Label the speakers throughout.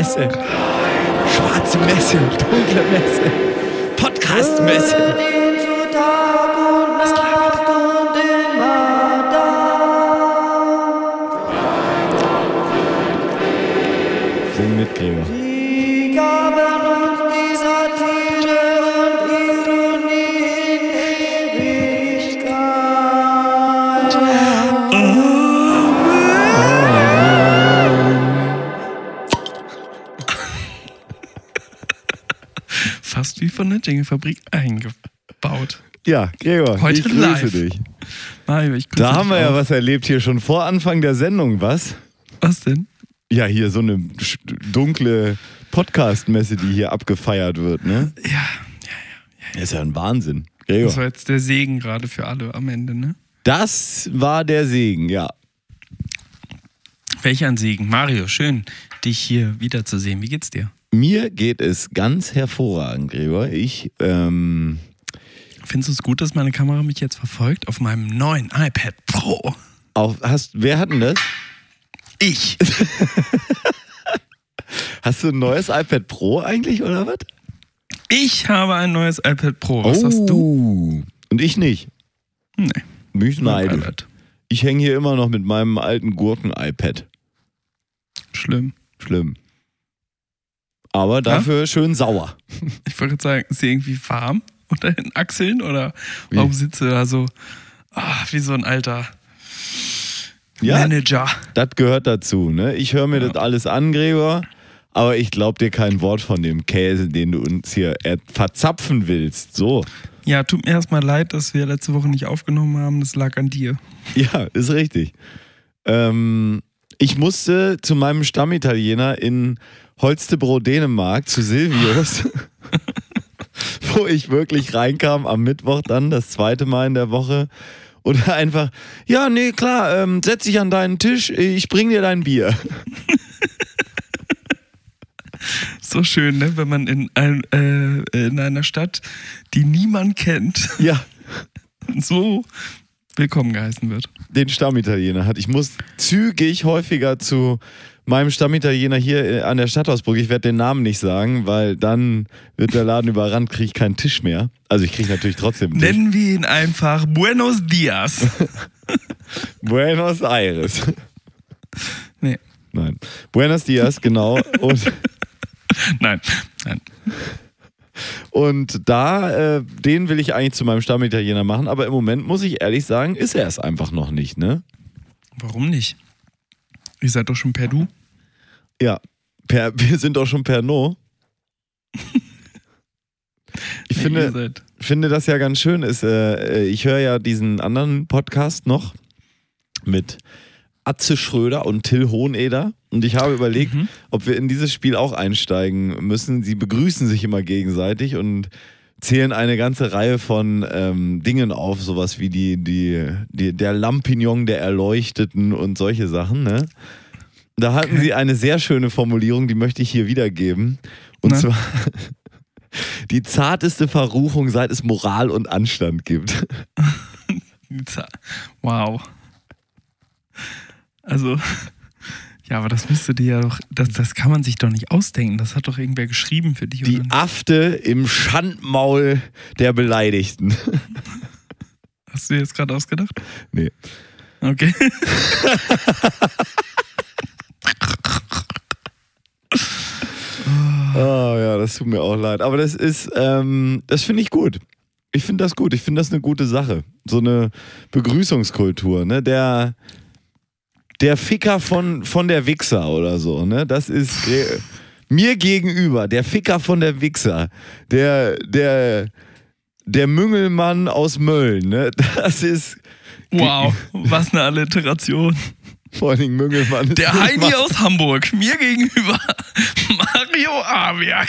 Speaker 1: Messe? Schwarze Messe, dunkle Messe, Podcast-Messe.
Speaker 2: Der Jingle-Fabrik eingebaut.
Speaker 1: Ja, Gregor,
Speaker 2: Heute
Speaker 1: ich grüße
Speaker 2: live.
Speaker 1: dich.
Speaker 2: Mario, ich grüße
Speaker 1: Da haben
Speaker 2: dich
Speaker 1: wir ja
Speaker 2: auch.
Speaker 1: was erlebt hier schon vor Anfang der Sendung, was?
Speaker 2: Was denn?
Speaker 1: Ja, hier so eine dunkle Podcast-Messe, die hier abgefeiert wird, ne?
Speaker 2: Ja,
Speaker 1: Das ist ja ein Wahnsinn.
Speaker 2: das
Speaker 1: Gregor.
Speaker 2: war jetzt der Segen gerade für alle am Ende, ne?
Speaker 1: Das war der Segen, ja.
Speaker 2: Welch ein Segen. Mario, schön, dich hier wiederzusehen. Wie geht's dir?
Speaker 1: Mir geht es ganz hervorragend, Gregor. Ich, ähm,
Speaker 2: Findest du es gut, dass meine Kamera mich jetzt verfolgt auf meinem neuen iPad Pro?
Speaker 1: auf, hast, wer hat denn das?
Speaker 2: Ich.
Speaker 1: Hast du ein neues iPad Pro eigentlich oder was?
Speaker 2: Ich habe ein neues iPad Pro. Was hast du?
Speaker 1: Oh. Und ich nicht.
Speaker 2: Nee.
Speaker 1: Bin ich neidisch. Ich hänge hier immer noch mit meinem alten Gurken-iPad.
Speaker 2: Schlimm.
Speaker 1: Schlimm. Aber dafür schön sauer.
Speaker 2: Ich wollte gerade sagen, ist sie irgendwie warm unter den Achseln oder warum sitzt du da so ah, wie so ein alter
Speaker 1: Ja,
Speaker 2: Manager?
Speaker 1: das gehört dazu. Ne? Ich höre mir
Speaker 2: Ja.
Speaker 1: das alles an, Gregor. Aber ich glaube dir kein Wort von dem Käse, den du uns hier er- verzapfen willst. So.
Speaker 2: Ja, tut mir erstmal leid, dass wir letzte Woche nicht aufgenommen haben. Das lag an dir.
Speaker 1: Ja, ist richtig. Ähm, ich musste zu meinem Stammitaliener in Holstebro, Dänemark, zu Silvius, wo ich wirklich reinkam am Mittwoch dann, das zweite Mal in der Woche. Und einfach, ja, nee, klar, ähm, setz dich an deinen Tisch, ich bring dir dein Bier.
Speaker 2: So schön, ne? wenn man in, ein, äh, in einer Stadt, die niemand kennt,
Speaker 1: Ja,
Speaker 2: so willkommen geheißen wird.
Speaker 1: Den Stammitaliener hat. Ich muss zügig häufiger zu meinem Stammitaliener hier äh, an der Stadthausbrücke. Ich werde den Namen nicht sagen, weil dann wird der Laden überrannt, kriege ich keinen Tisch mehr. Also ich kriege natürlich trotzdem einen Tisch.
Speaker 2: Nennen wir ihn einfach Buenos Dias.
Speaker 1: Buenos Aires.
Speaker 2: nee,
Speaker 1: Nein. Buenos Dias, genau. Und,
Speaker 2: nein, nein.
Speaker 1: Und da, äh, den will ich eigentlich zu meinem Stammitaliener machen, aber im Moment muss ich ehrlich sagen, ist er es einfach noch nicht, ne?
Speaker 2: Warum nicht? Ihr seid doch schon per Du.
Speaker 1: Ja. Per, wir sind doch schon per No. Ich
Speaker 2: Nee,
Speaker 1: finde, finde das ja ganz schön ist, äh, ich höre ja diesen anderen Podcast noch mit Atze Schröder und Till Hoheneder und ich habe überlegt,
Speaker 2: Mhm.
Speaker 1: ob wir in dieses Spiel auch einsteigen müssen. Sie begrüßen sich immer gegenseitig und zählen eine ganze Reihe von ähm, Dingen auf, sowas wie die, die, die, der Lampignon der Erleuchteten und solche Sachen. Ne? Da hatten
Speaker 2: Okay.
Speaker 1: sie eine sehr schöne Formulierung, die möchte ich hier wiedergeben. Und
Speaker 2: Na?
Speaker 1: zwar die zarteste Verruchung, seit es Moral und Anstand gibt.
Speaker 2: Wow. Also, ja, aber das müsste dir ja doch, das, das kann man sich doch nicht ausdenken. Das hat doch irgendwer geschrieben für dich.
Speaker 1: Die? Afte im Schandmaul der Beleidigten.
Speaker 2: Hast du dir jetzt gerade ausgedacht?
Speaker 1: Nee.
Speaker 2: Okay.
Speaker 1: Oh ja, das tut mir auch leid. Aber das ist, ähm, das finde ich gut. Ich finde das gut. Ich finde das eine gute Sache. So eine Begrüßungskultur, ne? Der, der Ficker von, von der Wichser oder so, ne? Das ist mir gegenüber, der Ficker von der Wichser. Der, der, der Müngelmann aus Mölln, ne? Das ist
Speaker 2: Wow, was eine Alliteration.
Speaker 1: vor allen Dingen Müngelmann.
Speaker 2: Der Heini aus Hamburg, mir gegenüber Mario Awerk.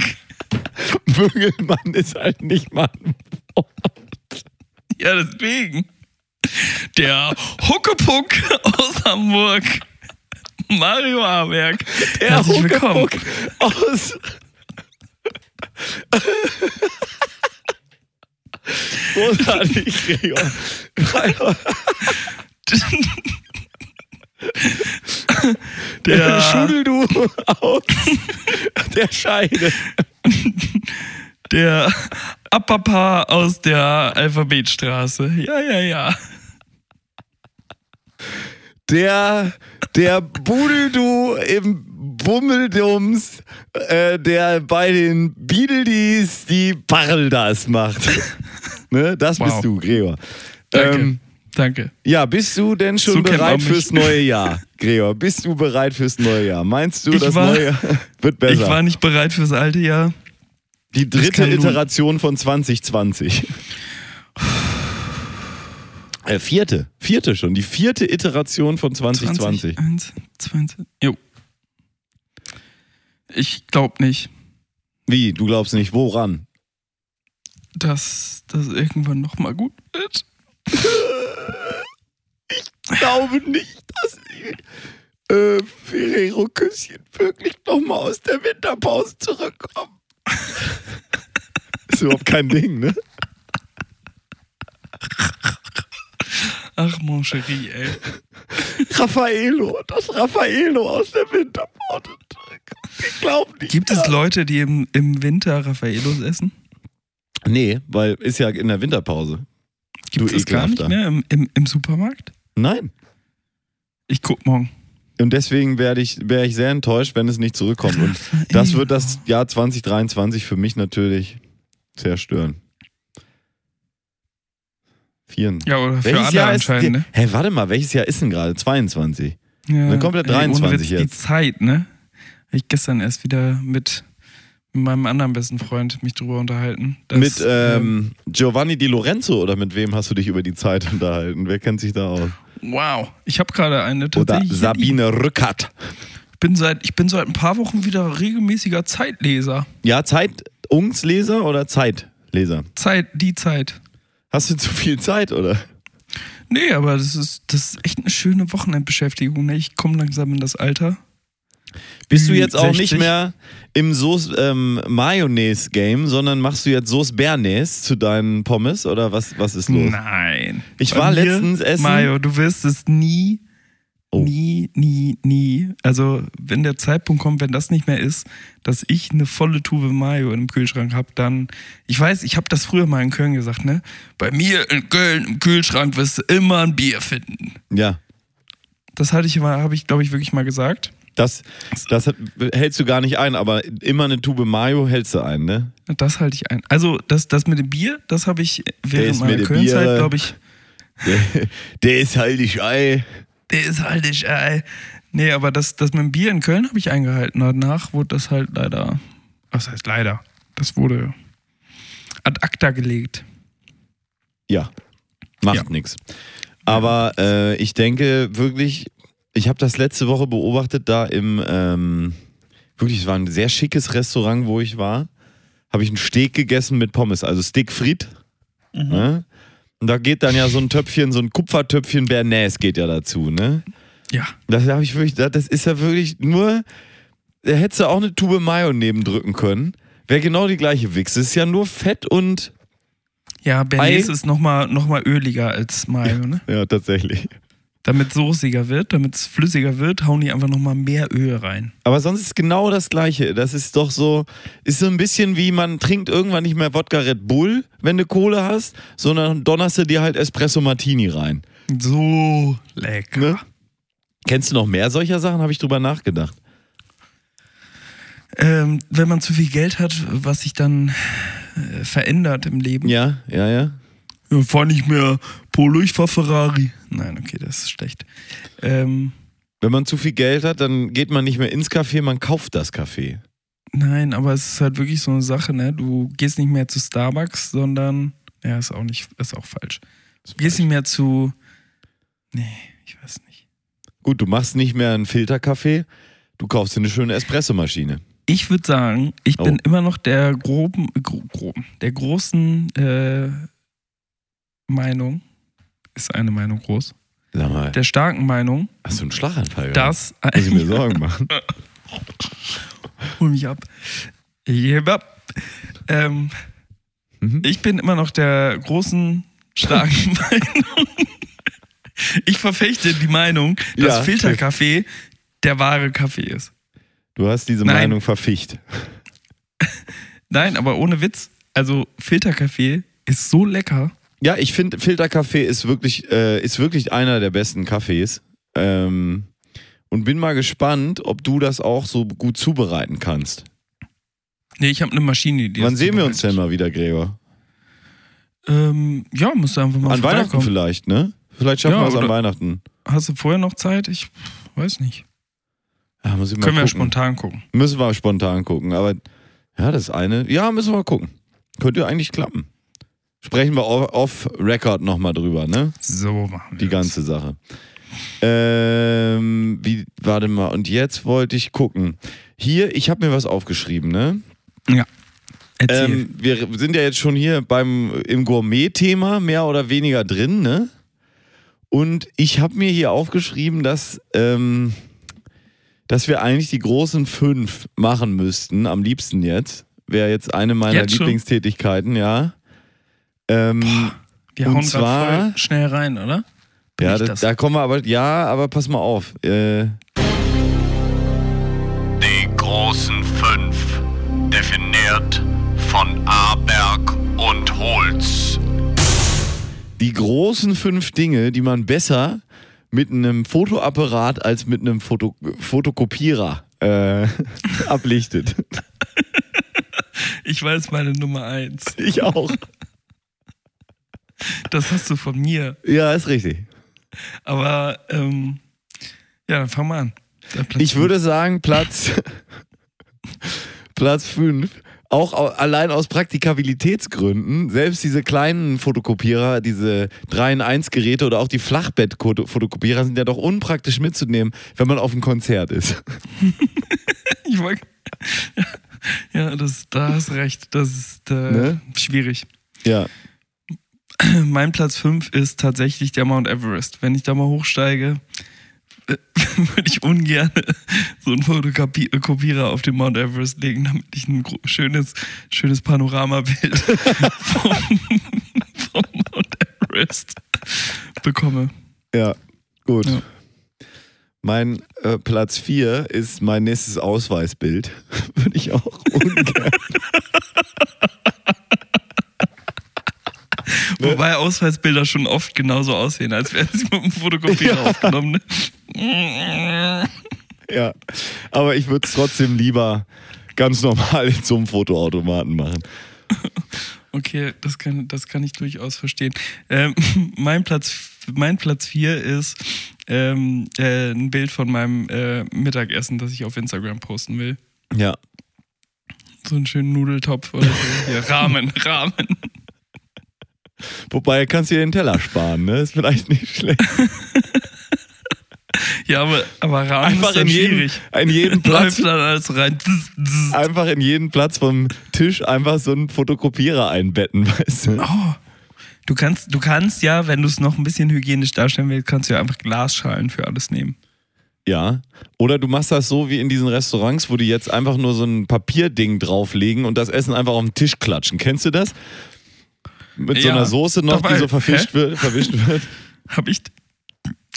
Speaker 1: Müngelmann ist halt nicht mal ein
Speaker 2: Ja, deswegen. Der Huckepuck aus Hamburg, Mario Awerk.
Speaker 1: Der
Speaker 2: Herzlich willkommen.
Speaker 1: Huckepuck aus. Großartig, Gregor.
Speaker 2: der,
Speaker 1: Schudel du aus der Scheide.
Speaker 2: der Apapa aus der Alphabetstraße. Ja, ja, ja.
Speaker 1: Der, der Budeldu im Bummeldums, äh, der bei den Beetledees die Pareldas macht. ne? Das
Speaker 2: Wow.
Speaker 1: bist du, Gregor.
Speaker 2: Danke.
Speaker 1: Ähm,
Speaker 2: Danke.
Speaker 1: ja, bist du denn schon
Speaker 2: So
Speaker 1: bereit fürs neue Jahr, Gregor? Bist du bereit fürs neue Jahr? Meinst du,
Speaker 2: Ich
Speaker 1: das
Speaker 2: war-
Speaker 1: neue Jahr wird besser?
Speaker 2: Ich war nicht bereit fürs alte Jahr.
Speaker 1: die dritte Iteration von 2020. Äh, vierte, vierte schon, die vierte Iteration von 2020.
Speaker 2: 20, 20. Jo. Ich glaube nicht,
Speaker 1: Wie? Du glaubst nicht, woran?
Speaker 2: dass das irgendwann nochmal gut wird.
Speaker 1: Ich glaube nicht, dass die äh, Ferrero Küsschen wirklich nochmal aus der Winterpause zurückkommen. Ist überhaupt kein Ding, ne?
Speaker 2: Ach, mon chéri, ey.
Speaker 1: Raffaello, das Raffaello aus der Winterpause zurückkommt. Ich glaube nicht.
Speaker 2: Gibt es Leute, die im, im Winter Raffaellos essen?
Speaker 1: Nee, weil ist ja in der Winterpause.
Speaker 2: Gibt
Speaker 1: Du
Speaker 2: es gar nicht mehr im, im, im Supermarkt?
Speaker 1: Nein.
Speaker 2: Ich guck morgen.
Speaker 1: Und deswegen werde ich, wäre ich sehr enttäuscht, wenn es nicht zurückkommt. Und das wird das Jahr 2023 für mich natürlich zerstören. Vieren.
Speaker 2: Ja, oder für
Speaker 1: Welches
Speaker 2: alle
Speaker 1: Jahr ist
Speaker 2: anscheinend, ne?
Speaker 1: Hä, warte mal, welches Jahr ist denn gerade? 22.
Speaker 2: Ja.
Speaker 1: Dann kommt der
Speaker 2: Ey, ohne
Speaker 1: 23
Speaker 2: Witz, Die
Speaker 1: jetzt.
Speaker 2: Zeit, ne? Ich gestern erst wieder mit meinem anderen besten Freund mich drüber unterhalten. dass,
Speaker 1: mit ähm, Giovanni Di Lorenzo oder mit wem hast du dich über die Zeit unterhalten? Wer kennt sich da aus?
Speaker 2: wow, ich habe gerade eine
Speaker 1: Oder. Sabine Rückert.
Speaker 2: Ich bin, seit, ich bin seit ein paar Wochen wieder regelmäßiger Zeitleser.
Speaker 1: Ja, Zeitungsleser oder Zeitleser?
Speaker 2: Zeit, die Zeit.
Speaker 1: Hast du zu viel Zeit, oder?
Speaker 2: Nee, aber das ist, das ist echt eine schöne Wochenendbeschäftigung. Ne? Ich komme langsam in das Alter.
Speaker 1: Bist du jetzt auch
Speaker 2: 60?
Speaker 1: nicht mehr im Soße ähm, Mayonnaise Game, sondern machst du jetzt Soße Bernays zu deinen Pommes oder was was ist los?
Speaker 2: Nein.
Speaker 1: Ich
Speaker 2: Bei
Speaker 1: war letztens essen-
Speaker 2: Mario, du wirst es nie,
Speaker 1: Oh.
Speaker 2: nie, nie, nie. Also, wenn der Zeitpunkt kommt, wenn das nicht mehr ist, dass ich eine volle Tube Mayo im Kühlschrank habe, dann. Ich weiß, ich habe das früher mal in Köln gesagt, ne? Bei mir in Köln im Kühlschrank wirst du immer ein Bier finden.
Speaker 1: Ja,
Speaker 2: Das hatte ich mal, habe ich, glaube ich, wirklich mal gesagt.
Speaker 1: das das hältst du gar nicht ein, aber immer eine Tube Mayo hältst du ein, ne?
Speaker 2: Das halte ich ein. Also, das, das mit dem Bier, das habe ich während meiner Köln-Zeit, glaube ich.
Speaker 1: Der, der ist halt nicht Ei.
Speaker 2: Der ist halt nicht, ey. Nee, aber das, das mit dem Bier in Köln habe ich eingehalten. Danach wurde das halt leider, was heißt leider? Das wurde ad acta gelegt.
Speaker 1: Ja, macht
Speaker 2: Ja.
Speaker 1: nichts. Aber äh, ich denke wirklich, ich habe das letzte Woche beobachtet, da im, ähm, wirklich, es war ein sehr schickes Restaurant, wo ich war. Habe ich einen Steak gegessen mit Pommes, also Steak frit. Ne? Und da geht dann ja so ein Töpfchen, so ein Kupfertöpfchen Bernays geht ja dazu, ne?
Speaker 2: Ja.
Speaker 1: Das habe ich wirklich, das ist ja wirklich nur, da hättest du auch eine Tube Mayo nebendrücken können. Wäre genau die gleiche Wichse. Ist ja nur Fett und,
Speaker 2: Ja, Bernays
Speaker 1: Ei.
Speaker 2: ist nochmal noch mal öliger als Mayo, ne?
Speaker 1: ja, tatsächlich.
Speaker 2: Damit soßiger wird, damit es flüssiger wird, hauen die einfach nochmal mehr Öl rein.
Speaker 1: Aber sonst ist genau das Gleiche. Das ist doch so, ist so ein bisschen wie man trinkt irgendwann nicht mehr Wodka Red Bull, wenn du Kohle hast, sondern donnerst du dir halt Espresso Martini rein.
Speaker 2: So lecker.
Speaker 1: Ne? Kennst du noch mehr solcher Sachen? Habe ich drüber nachgedacht.
Speaker 2: Ähm, wenn man zu viel Geld hat, was sich dann äh, verändert im Leben.
Speaker 1: Ja, ja, ja.
Speaker 2: Ja, fahr nicht mehr Polo, ich fahr Ferrari. Nein, okay, das ist schlecht. Ähm,
Speaker 1: Wenn man zu viel Geld hat, dann geht man nicht mehr ins Café, man kauft das Café.
Speaker 2: nein, aber es ist halt wirklich so eine Sache, ne? Du gehst nicht mehr zu Starbucks, sondern. Ja, ist auch nicht, ist auch falsch. Du gehst nicht mehr zu. Nee, ich weiß nicht.
Speaker 1: Gut, du machst nicht mehr einen Filterkaffee, du kaufst dir eine schöne Espressomaschine.
Speaker 2: Ich würde sagen, ich bin
Speaker 1: Oh.
Speaker 2: immer noch der groben, gro groben, der großen äh, Meinung, ist eine Meinung groß,
Speaker 1: Sag mal,
Speaker 2: der starken Meinung,
Speaker 1: hast du einen Schlaganfall?
Speaker 2: dass.
Speaker 1: Muss ich mir Sorgen machen.
Speaker 2: Hol mich ab. Ich gebe ab. Ähm,
Speaker 1: Mhm.
Speaker 2: ich bin immer noch der großen, starken Meinung. Ich verfechte die Meinung, dass
Speaker 1: Ja.
Speaker 2: Filterkaffee der wahre Kaffee ist.
Speaker 1: Du hast diese
Speaker 2: Nein.
Speaker 1: Meinung verficht.
Speaker 2: Nein, aber ohne Witz. Also Filterkaffee ist so lecker.
Speaker 1: Ja, ich finde, Filterkaffee ist wirklich, äh, ist wirklich einer der besten Kaffees. Ähm, und bin mal gespannt, ob du das auch so gut zubereiten kannst.
Speaker 2: Nee, ich habe eine Maschine, die
Speaker 1: Wann sehen wir uns denn mal wieder, Gregor?
Speaker 2: Ähm, ja, musst du einfach mal
Speaker 1: An Weihnachten vielleicht, ne? Vielleicht schaffen
Speaker 2: Ja,
Speaker 1: wir es an Weihnachten.
Speaker 2: Hast du vorher noch Zeit? Ich weiß nicht.
Speaker 1: Ja,
Speaker 2: Können wir
Speaker 1: gucken.
Speaker 2: spontan gucken.
Speaker 1: Müssen wir spontan gucken. Aber ja, das eine. Ja, müssen wir mal gucken. Könnte eigentlich klappen. Sprechen wir off- off-Record nochmal drüber, ne?
Speaker 2: So machen wir
Speaker 1: Die
Speaker 2: das.
Speaker 1: ganze Sache. Ähm, wie, warte mal, und jetzt wollte ich gucken. Hier, ich habe mir was aufgeschrieben, ne?
Speaker 2: Ja.
Speaker 1: Ähm, wir sind ja jetzt schon hier beim im Gourmet-Thema mehr oder weniger drin, ne? Und ich habe mir hier aufgeschrieben, dass, ähm, dass wir eigentlich die großen fünf machen müssten, am liebsten jetzt. Wäre jetzt eine meiner
Speaker 2: Jetzt?
Speaker 1: Lieblingstätigkeiten, ja. Ähm,
Speaker 2: wir
Speaker 1: und
Speaker 2: hauen
Speaker 1: zwar-
Speaker 2: voll schnell rein, oder? Bin
Speaker 1: ja, das? da kommen wir aber, ja, aber pass mal auf. Äh,
Speaker 3: Die großen fünf, definiert von Aberg und Holz.
Speaker 1: die großen fünf Dinge, die man besser mit einem Fotoapparat als mit einem Foto Fotokopierer äh, ablichtet.
Speaker 2: Ich weiß meine Nummer eins.
Speaker 1: Ich auch.
Speaker 2: Das hast du von mir.
Speaker 1: Ja, ist richtig.
Speaker 2: Aber ähm, ja, dann fang mal an.
Speaker 1: Ich würde sagen, Platz, Platz 5, auch au- allein aus Praktikabilitätsgründen, selbst diese kleinen Fotokopierer, diese 3 in 1 Geräte oder auch die Flachbett-Fotokopierer sind ja doch unpraktisch mitzunehmen, wenn man auf einem Konzert ist.
Speaker 2: Ich wollt, ja, das, da hast recht. Das ist äh,
Speaker 1: Ne?
Speaker 2: schwierig.
Speaker 1: Ja.
Speaker 2: Mein Platz 5 ist tatsächlich der Mount Everest. Wenn ich da mal hochsteige, äh, würde ich ungern so einen Fotokopierer auf den Mount Everest legen, damit ich ein schönes, schönes Panoramabild vom, vom Mount Everest bekomme.
Speaker 1: Ja, gut.
Speaker 2: Ja.
Speaker 1: Mein äh, Platz 4 ist mein nächstes Ausweisbild. Würde ich auch ungern.
Speaker 2: Wobei Ausweisbilder schon oft genauso aussehen, als wären sie mit einem Fotokopierer
Speaker 1: Ja.
Speaker 2: aufgenommen. Ne?
Speaker 1: ja. Aber ich würde es trotzdem lieber ganz normal in so einem Fotoautomaten machen.
Speaker 2: Okay, das kann, das kann ich durchaus verstehen. Ähm, mein, Platz, mein Platz 4 ist ähm, äh, ein Bild von meinem äh, Mittagessen, das ich auf Instagram posten will.
Speaker 1: Ja.
Speaker 2: So einen schönen Nudeltopf oder so. Hier, Rahmen, Rahmen.
Speaker 1: Wobei kannst du dir den Teller sparen, ne? Ist vielleicht nicht schlecht.
Speaker 2: Ja, aber, aber Rahmen
Speaker 1: Einfach
Speaker 2: ist dann
Speaker 1: in jedem,
Speaker 2: schwierig.
Speaker 1: in jedem Platz.
Speaker 2: Läuft dann alles rein.
Speaker 1: Einfach in jeden Platz vom Tisch einfach so einen Fotokopierer einbetten, weißt du?
Speaker 2: Oh. Du kannst, du kannst ja, wenn du es noch ein bisschen hygienisch darstellen willst, kannst du ja einfach Glasschalen für alles nehmen.
Speaker 1: Ja. Oder du machst das so wie in diesen Restaurants, wo die jetzt einfach nur so ein Papierding drauflegen und das Essen einfach auf den Tisch klatschen. Kennst du das? Mit so
Speaker 2: Ja,
Speaker 1: einer Soße noch,
Speaker 2: dabei.
Speaker 1: die so verfischt
Speaker 2: Hä?
Speaker 1: wird, verwischt wird.
Speaker 2: Hab ich,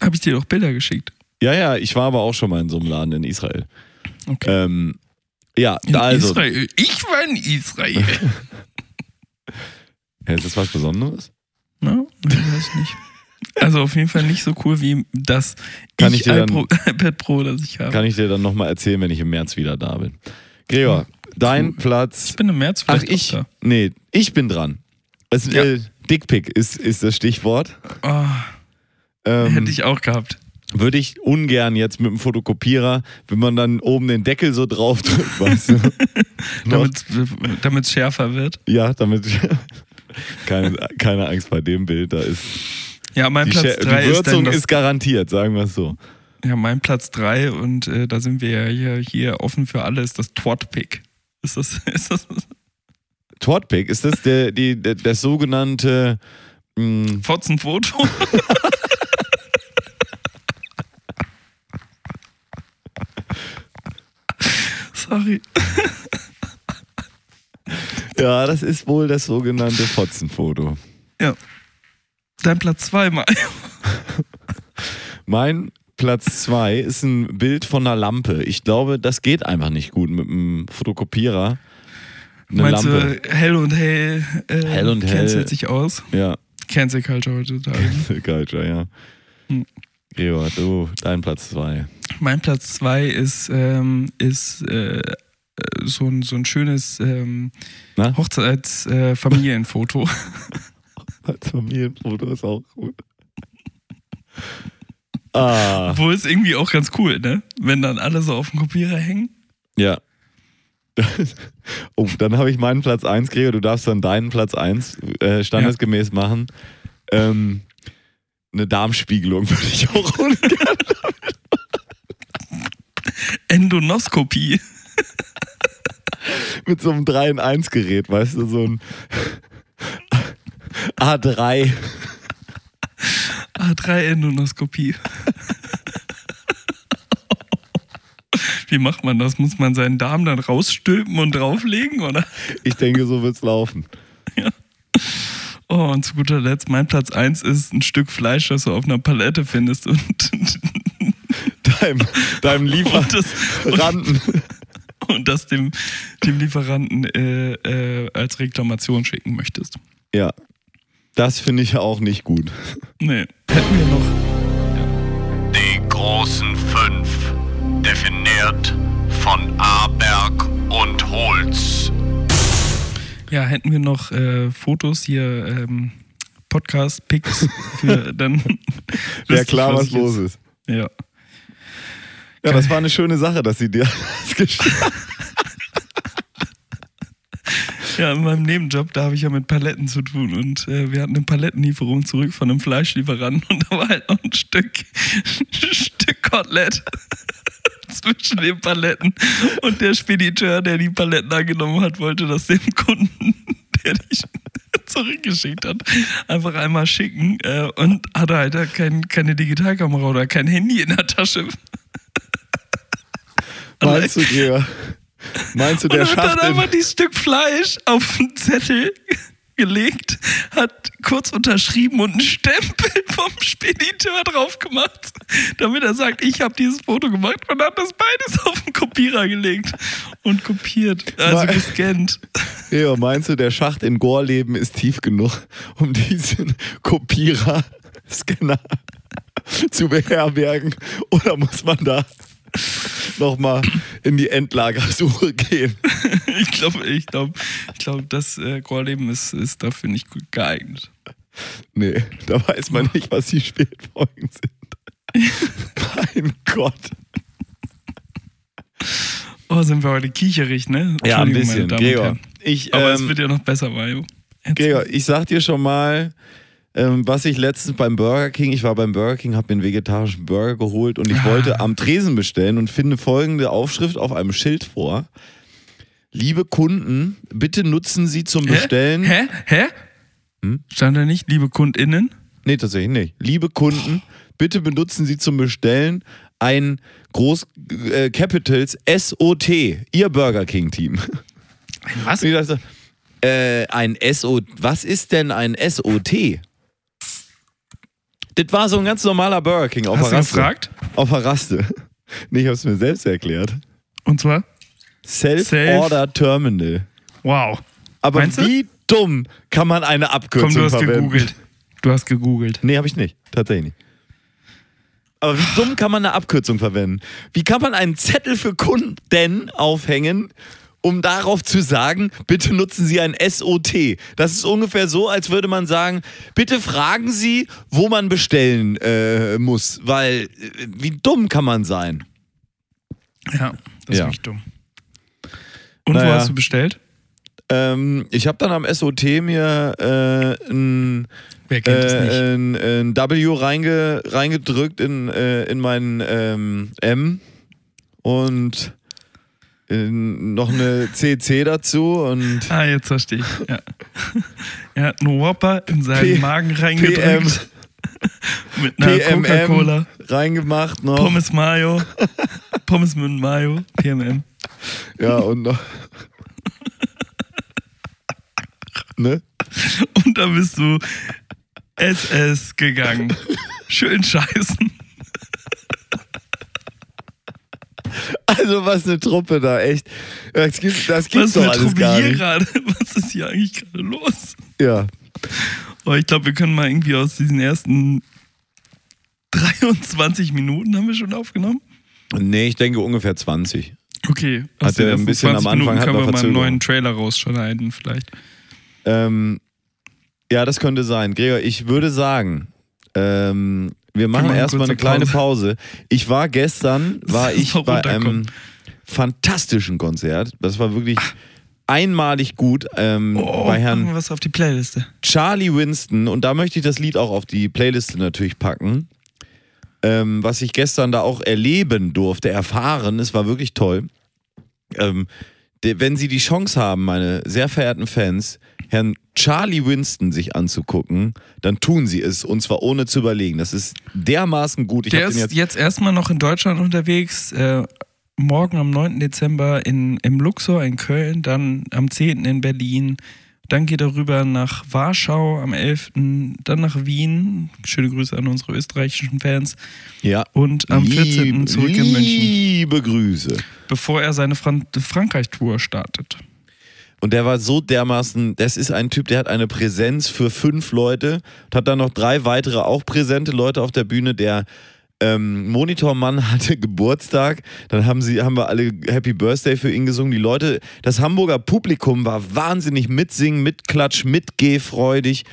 Speaker 2: hab ich dir doch Bilder geschickt.
Speaker 1: Ja, ja, ich war aber auch schon mal in so einem Laden in Israel.
Speaker 2: Okay.
Speaker 1: Ähm, ja,
Speaker 2: In
Speaker 1: also.
Speaker 2: Israel. Ich war in Israel.
Speaker 1: Ja, ist das was Besonderes?
Speaker 2: Na, ich weiß nicht. Also auf jeden Fall nicht so cool wie das
Speaker 1: Kann ich dir dann-
Speaker 2: iPad Pro, das ich habe.
Speaker 1: Kann ich dir dann nochmal erzählen, wenn ich im März wieder da bin. Gregor, dein
Speaker 2: Cool.
Speaker 1: Platz.
Speaker 2: ich bin im März
Speaker 1: Ach,
Speaker 2: vielleicht
Speaker 1: ich.
Speaker 2: auch
Speaker 1: Nee, ich bin dran. Es,
Speaker 2: Ja.
Speaker 1: äh, Dickpick ist, ist das Stichwort.
Speaker 2: Oh,
Speaker 1: Ähm,
Speaker 2: hätte ich auch gehabt.
Speaker 1: Würde ich ungern jetzt mit dem Fotokopierer, wenn man dann oben den Deckel so drauf drückt, weißt du?
Speaker 2: Damit es schärfer wird.
Speaker 1: ja, damit. keine, keine Angst bei dem Bild, da ist.
Speaker 2: Ja, mein
Speaker 1: Die,
Speaker 2: Platz
Speaker 1: Schä-
Speaker 2: 3
Speaker 1: die
Speaker 2: ist dann
Speaker 1: Würzung ist garantiert, sagen wir es so.
Speaker 2: ja, mein Platz 3 und äh, da sind wir ja hier, hier offen für alle, ist das Twat-Pick. Ist das, ist das
Speaker 1: Twatpick, ist das der, die, der, das sogenannte. Mh,
Speaker 2: Fotzenfoto? Sorry.
Speaker 1: ja, das ist wohl das sogenannte Fotzenfoto.
Speaker 2: Ja. Dein Platz 2 mal.
Speaker 1: Mein Platz zwei ist ein Bild von einer Lampe. Ich glaube, das geht einfach nicht gut mit einem Fotokopierer. Eine
Speaker 2: Meinst
Speaker 1: Lampe.
Speaker 2: du, hell und hell, äh,
Speaker 1: Hell und hell.
Speaker 2: sich aus?
Speaker 1: Ja,
Speaker 2: Cancel Culture heutzutage.
Speaker 1: Culture, ja.
Speaker 2: Hm.
Speaker 1: Gregor, du, dein Platz zwei.
Speaker 2: Mein Platz zwei ist, ähm, ist äh, äh, so, ein, so ein schönes ähm? Hochzeits-Familienfoto.
Speaker 1: Als Familienfoto ist auch gut. Ah,
Speaker 2: Wo ist irgendwie auch ganz cool, ne? Wenn dann alle so auf dem Kopierer hängen.
Speaker 1: ja. Oh, dann habe ich meinen Platz 1, Gregor. Du darfst dann deinen Platz 1 äh, standesgemäß machen. Ähm, eine Darmspiegelung würde ich auch ungern.
Speaker 2: Endonoskopie.
Speaker 1: mit so einem 3 in 1 Gerät, weißt du, so ein A3.
Speaker 2: A3-Endonoskopie. Wie macht man das? Muss man seinen Darm dann rausstülpen und drauflegen, oder?
Speaker 1: Ich denke, so wird's laufen.
Speaker 2: Oh, und zu guter Letzt, mein Platz 1 ist ein Stück Fleisch, das du auf einer Palette findest und,
Speaker 1: Deinem, deinem
Speaker 2: und, das,
Speaker 1: Lieferanten.
Speaker 2: und das dem, dem Lieferanten äh, äh, als Reklamation schicken möchtest.
Speaker 1: Ja. Das finde ich auch nicht gut.
Speaker 2: Nee. Hätten wir noch.
Speaker 3: Die großen definiert von Aberg und Holz.
Speaker 2: Ja, hätten wir noch äh, Fotos hier, ähm, Podcast-Pics für dann.
Speaker 1: Wäre klar, was
Speaker 2: ich
Speaker 1: los
Speaker 2: jetzt-
Speaker 1: ist.
Speaker 2: Ja.
Speaker 1: Ja, das war eine schöne Sache, dass sie dir das geschickt
Speaker 2: Ja, in meinem Nebenjob, da habe ich ja mit Paletten zu tun und äh, wir hatten eine Palettenlieferung zurück von einem Fleischlieferanten und da war halt noch ein Stück, Stück Kotelett zwischen den Paletten und der Spediteur, der die Paletten angenommen hat, wollte das dem Kunden, der die zurückgeschickt hat, einfach einmal schicken äh, und hatte halt kein, keine Digitalkamera oder kein Handy in der Tasche.
Speaker 1: Meinst du, Gregor? Meinst du, der
Speaker 2: und hat
Speaker 1: schafft
Speaker 2: dann
Speaker 1: den,
Speaker 2: einfach dieses Stück Fleisch auf einen Zettel gelegt, hat kurz unterschrieben und einen Stempel vom Spediteur drauf gemacht, damit er sagt, ich habe dieses Foto gemacht und hat das beides auf den Kopierer gelegt und kopiert, also gescannt.
Speaker 1: Gregor, meinst du, der Schacht in Gorleben ist tief genug, um diesen Kopierer-Scanner zu beherbergen? Oder muss man da nochmal in die Endlagersuche gehen?
Speaker 2: Ich glaube, ich glaube, ich glaube, das äh, Chorleben ist, ist dafür nicht gut geeignet.
Speaker 1: Nee, da weiß man nicht, was die Spätfolgen sind. mein Gott.
Speaker 2: Oh, sind wir heute kicherig, ne?
Speaker 1: Ja, ein bisschen.
Speaker 2: meine Damen
Speaker 1: Gregor, ich,
Speaker 2: Aber es
Speaker 1: ähm,
Speaker 2: wird ja noch besser, Mario.
Speaker 1: Gregor, ich sag dir schon mal, ähm, was ich letztens beim Burger King, ich war beim Burger King, habe mir einen vegetarischen Burger geholt und ich
Speaker 2: Ah.
Speaker 1: wollte am Tresen bestellen und finde folgende Aufschrift auf einem Schild vor. Liebe Kunden, bitte nutzen Sie zum Bestellen.
Speaker 2: Hä? Hä?
Speaker 1: Hm?
Speaker 2: Stand da nicht, liebe KundInnen?
Speaker 1: Nee, tatsächlich nicht. Liebe Kunden, bitte benutzen Sie zum Bestellen ein Groß äh, Capitals SOT, Ihr Burger King Team.
Speaker 2: Was?
Speaker 1: Und ich dachte, äh, ein SO, was ist denn ein SOT? Das war so ein ganz normaler Burger King auf
Speaker 2: Hast du
Speaker 1: der Raste.
Speaker 2: gefragt?
Speaker 1: Auf der Raste. Nee, ich hab's mir selbst erklärt.
Speaker 2: Und zwar?
Speaker 1: Self-Order Terminal.
Speaker 2: Wow.
Speaker 1: Aber
Speaker 2: Meinst du?
Speaker 1: wie dumm kann man eine Abkürzung
Speaker 2: Komm, du hast
Speaker 1: verwenden?
Speaker 2: gegoogelt. Du hast gegoogelt.
Speaker 1: Nee, habe ich nicht. Tatsächlich nicht. Aber wie dumm kann man eine Abkürzung verwenden? Wie kann man einen Zettel für Kunden aufhängen, um darauf zu sagen, bitte nutzen Sie ein SOT? Das ist ungefähr so, als würde man sagen, bitte fragen Sie, wo man bestellen äh, muss. Weil, äh, wie dumm kann man sein?
Speaker 2: Ja, das ist
Speaker 1: Ja.
Speaker 2: wirklich dumm. Und
Speaker 1: Naja.
Speaker 2: wo hast du bestellt?
Speaker 1: Ähm, ich habe dann am SOT mir äh, ein äh, ein, ein W reinge, reingedrückt in, äh, in meinen ähm, M und noch eine CC dazu und
Speaker 2: Ah, jetzt verstehe ich. Ja. Er hat einen Whopper in seinen
Speaker 1: P-
Speaker 2: Magen reingedrückt. mit einer Coca-Cola.
Speaker 1: Reingemacht noch.
Speaker 2: Pommes Mayo. Pommes mit Mayo. PMM.
Speaker 1: Ja, und noch. ne?
Speaker 2: Und dann bist du SS gegangen. Schön scheißen.
Speaker 1: Also was eine Truppe da, echt. Das gibt das
Speaker 2: Was
Speaker 1: gibt's
Speaker 2: ist
Speaker 1: doch alles
Speaker 2: Truppe
Speaker 1: gar
Speaker 2: hier
Speaker 1: nicht.
Speaker 2: gerade? Was ist hier eigentlich gerade los?
Speaker 1: Ja.
Speaker 2: Aber ich glaube, wir können mal irgendwie aus diesen ersten 23 Minuten haben wir schon aufgenommen.
Speaker 1: Nee, ich denke ungefähr 20.
Speaker 2: Okay.
Speaker 1: Hat er ein bisschen am
Speaker 2: 20
Speaker 1: Anfang
Speaker 2: Minuten
Speaker 1: hat
Speaker 2: können wir mal einen neuen Trailer rausschneiden vielleicht.
Speaker 1: Ähm, ja, das könnte sein. Gregor, ich würde sagen, ähm, wir machen erstmal eine kleine
Speaker 2: Pause.
Speaker 1: Pause. Ich war gestern, war ich bei einem fantastischen Konzert. Das war wirklich einmalig gut ähm,
Speaker 2: Oh,
Speaker 1: bei Herrn
Speaker 2: wir was auf die Playliste.
Speaker 1: Charlie Winston. Und da möchte ich das Lied auch auf die Playliste natürlich packen. Ähm, was ich gestern da auch erleben durfte, erfahren. Es war wirklich toll. Ähm, wenn Sie die Chance haben, meine sehr verehrten Fans, Herrn Charlie Winston sich anzugucken, dann tun Sie es. Und zwar ohne zu überlegen. Das ist dermaßen gut. Ich
Speaker 2: Der ist
Speaker 1: jetzt
Speaker 2: jetzt erstmal noch in Deutschland unterwegs. Äh, morgen am 9. Dezember in, im Luxor in Köln, dann am 10. in Berlin. Dann geht er rüber nach Warschau am 11., dann nach Wien. Schöne Grüße an unsere österreichischen Fans.
Speaker 1: ja,
Speaker 2: Und am 14.
Speaker 1: lieb-
Speaker 2: zurück in München,
Speaker 1: Liebe Grüße.
Speaker 2: bevor er seine Fran Frankreich-Tour startet.
Speaker 1: Und der war so dermaßen, das ist ein Typ, der hat eine Präsenz für fünf Leute und hat dann noch drei weitere auch präsente Leute auf der Bühne. Der ähm, Monitormann hatte Geburtstag, dann haben sie, haben wir alle Happy Birthday für ihn gesungen. Die Leute, das Hamburger Publikum war wahnsinnig mitsingen, mitklatsch, mitgehfreudig.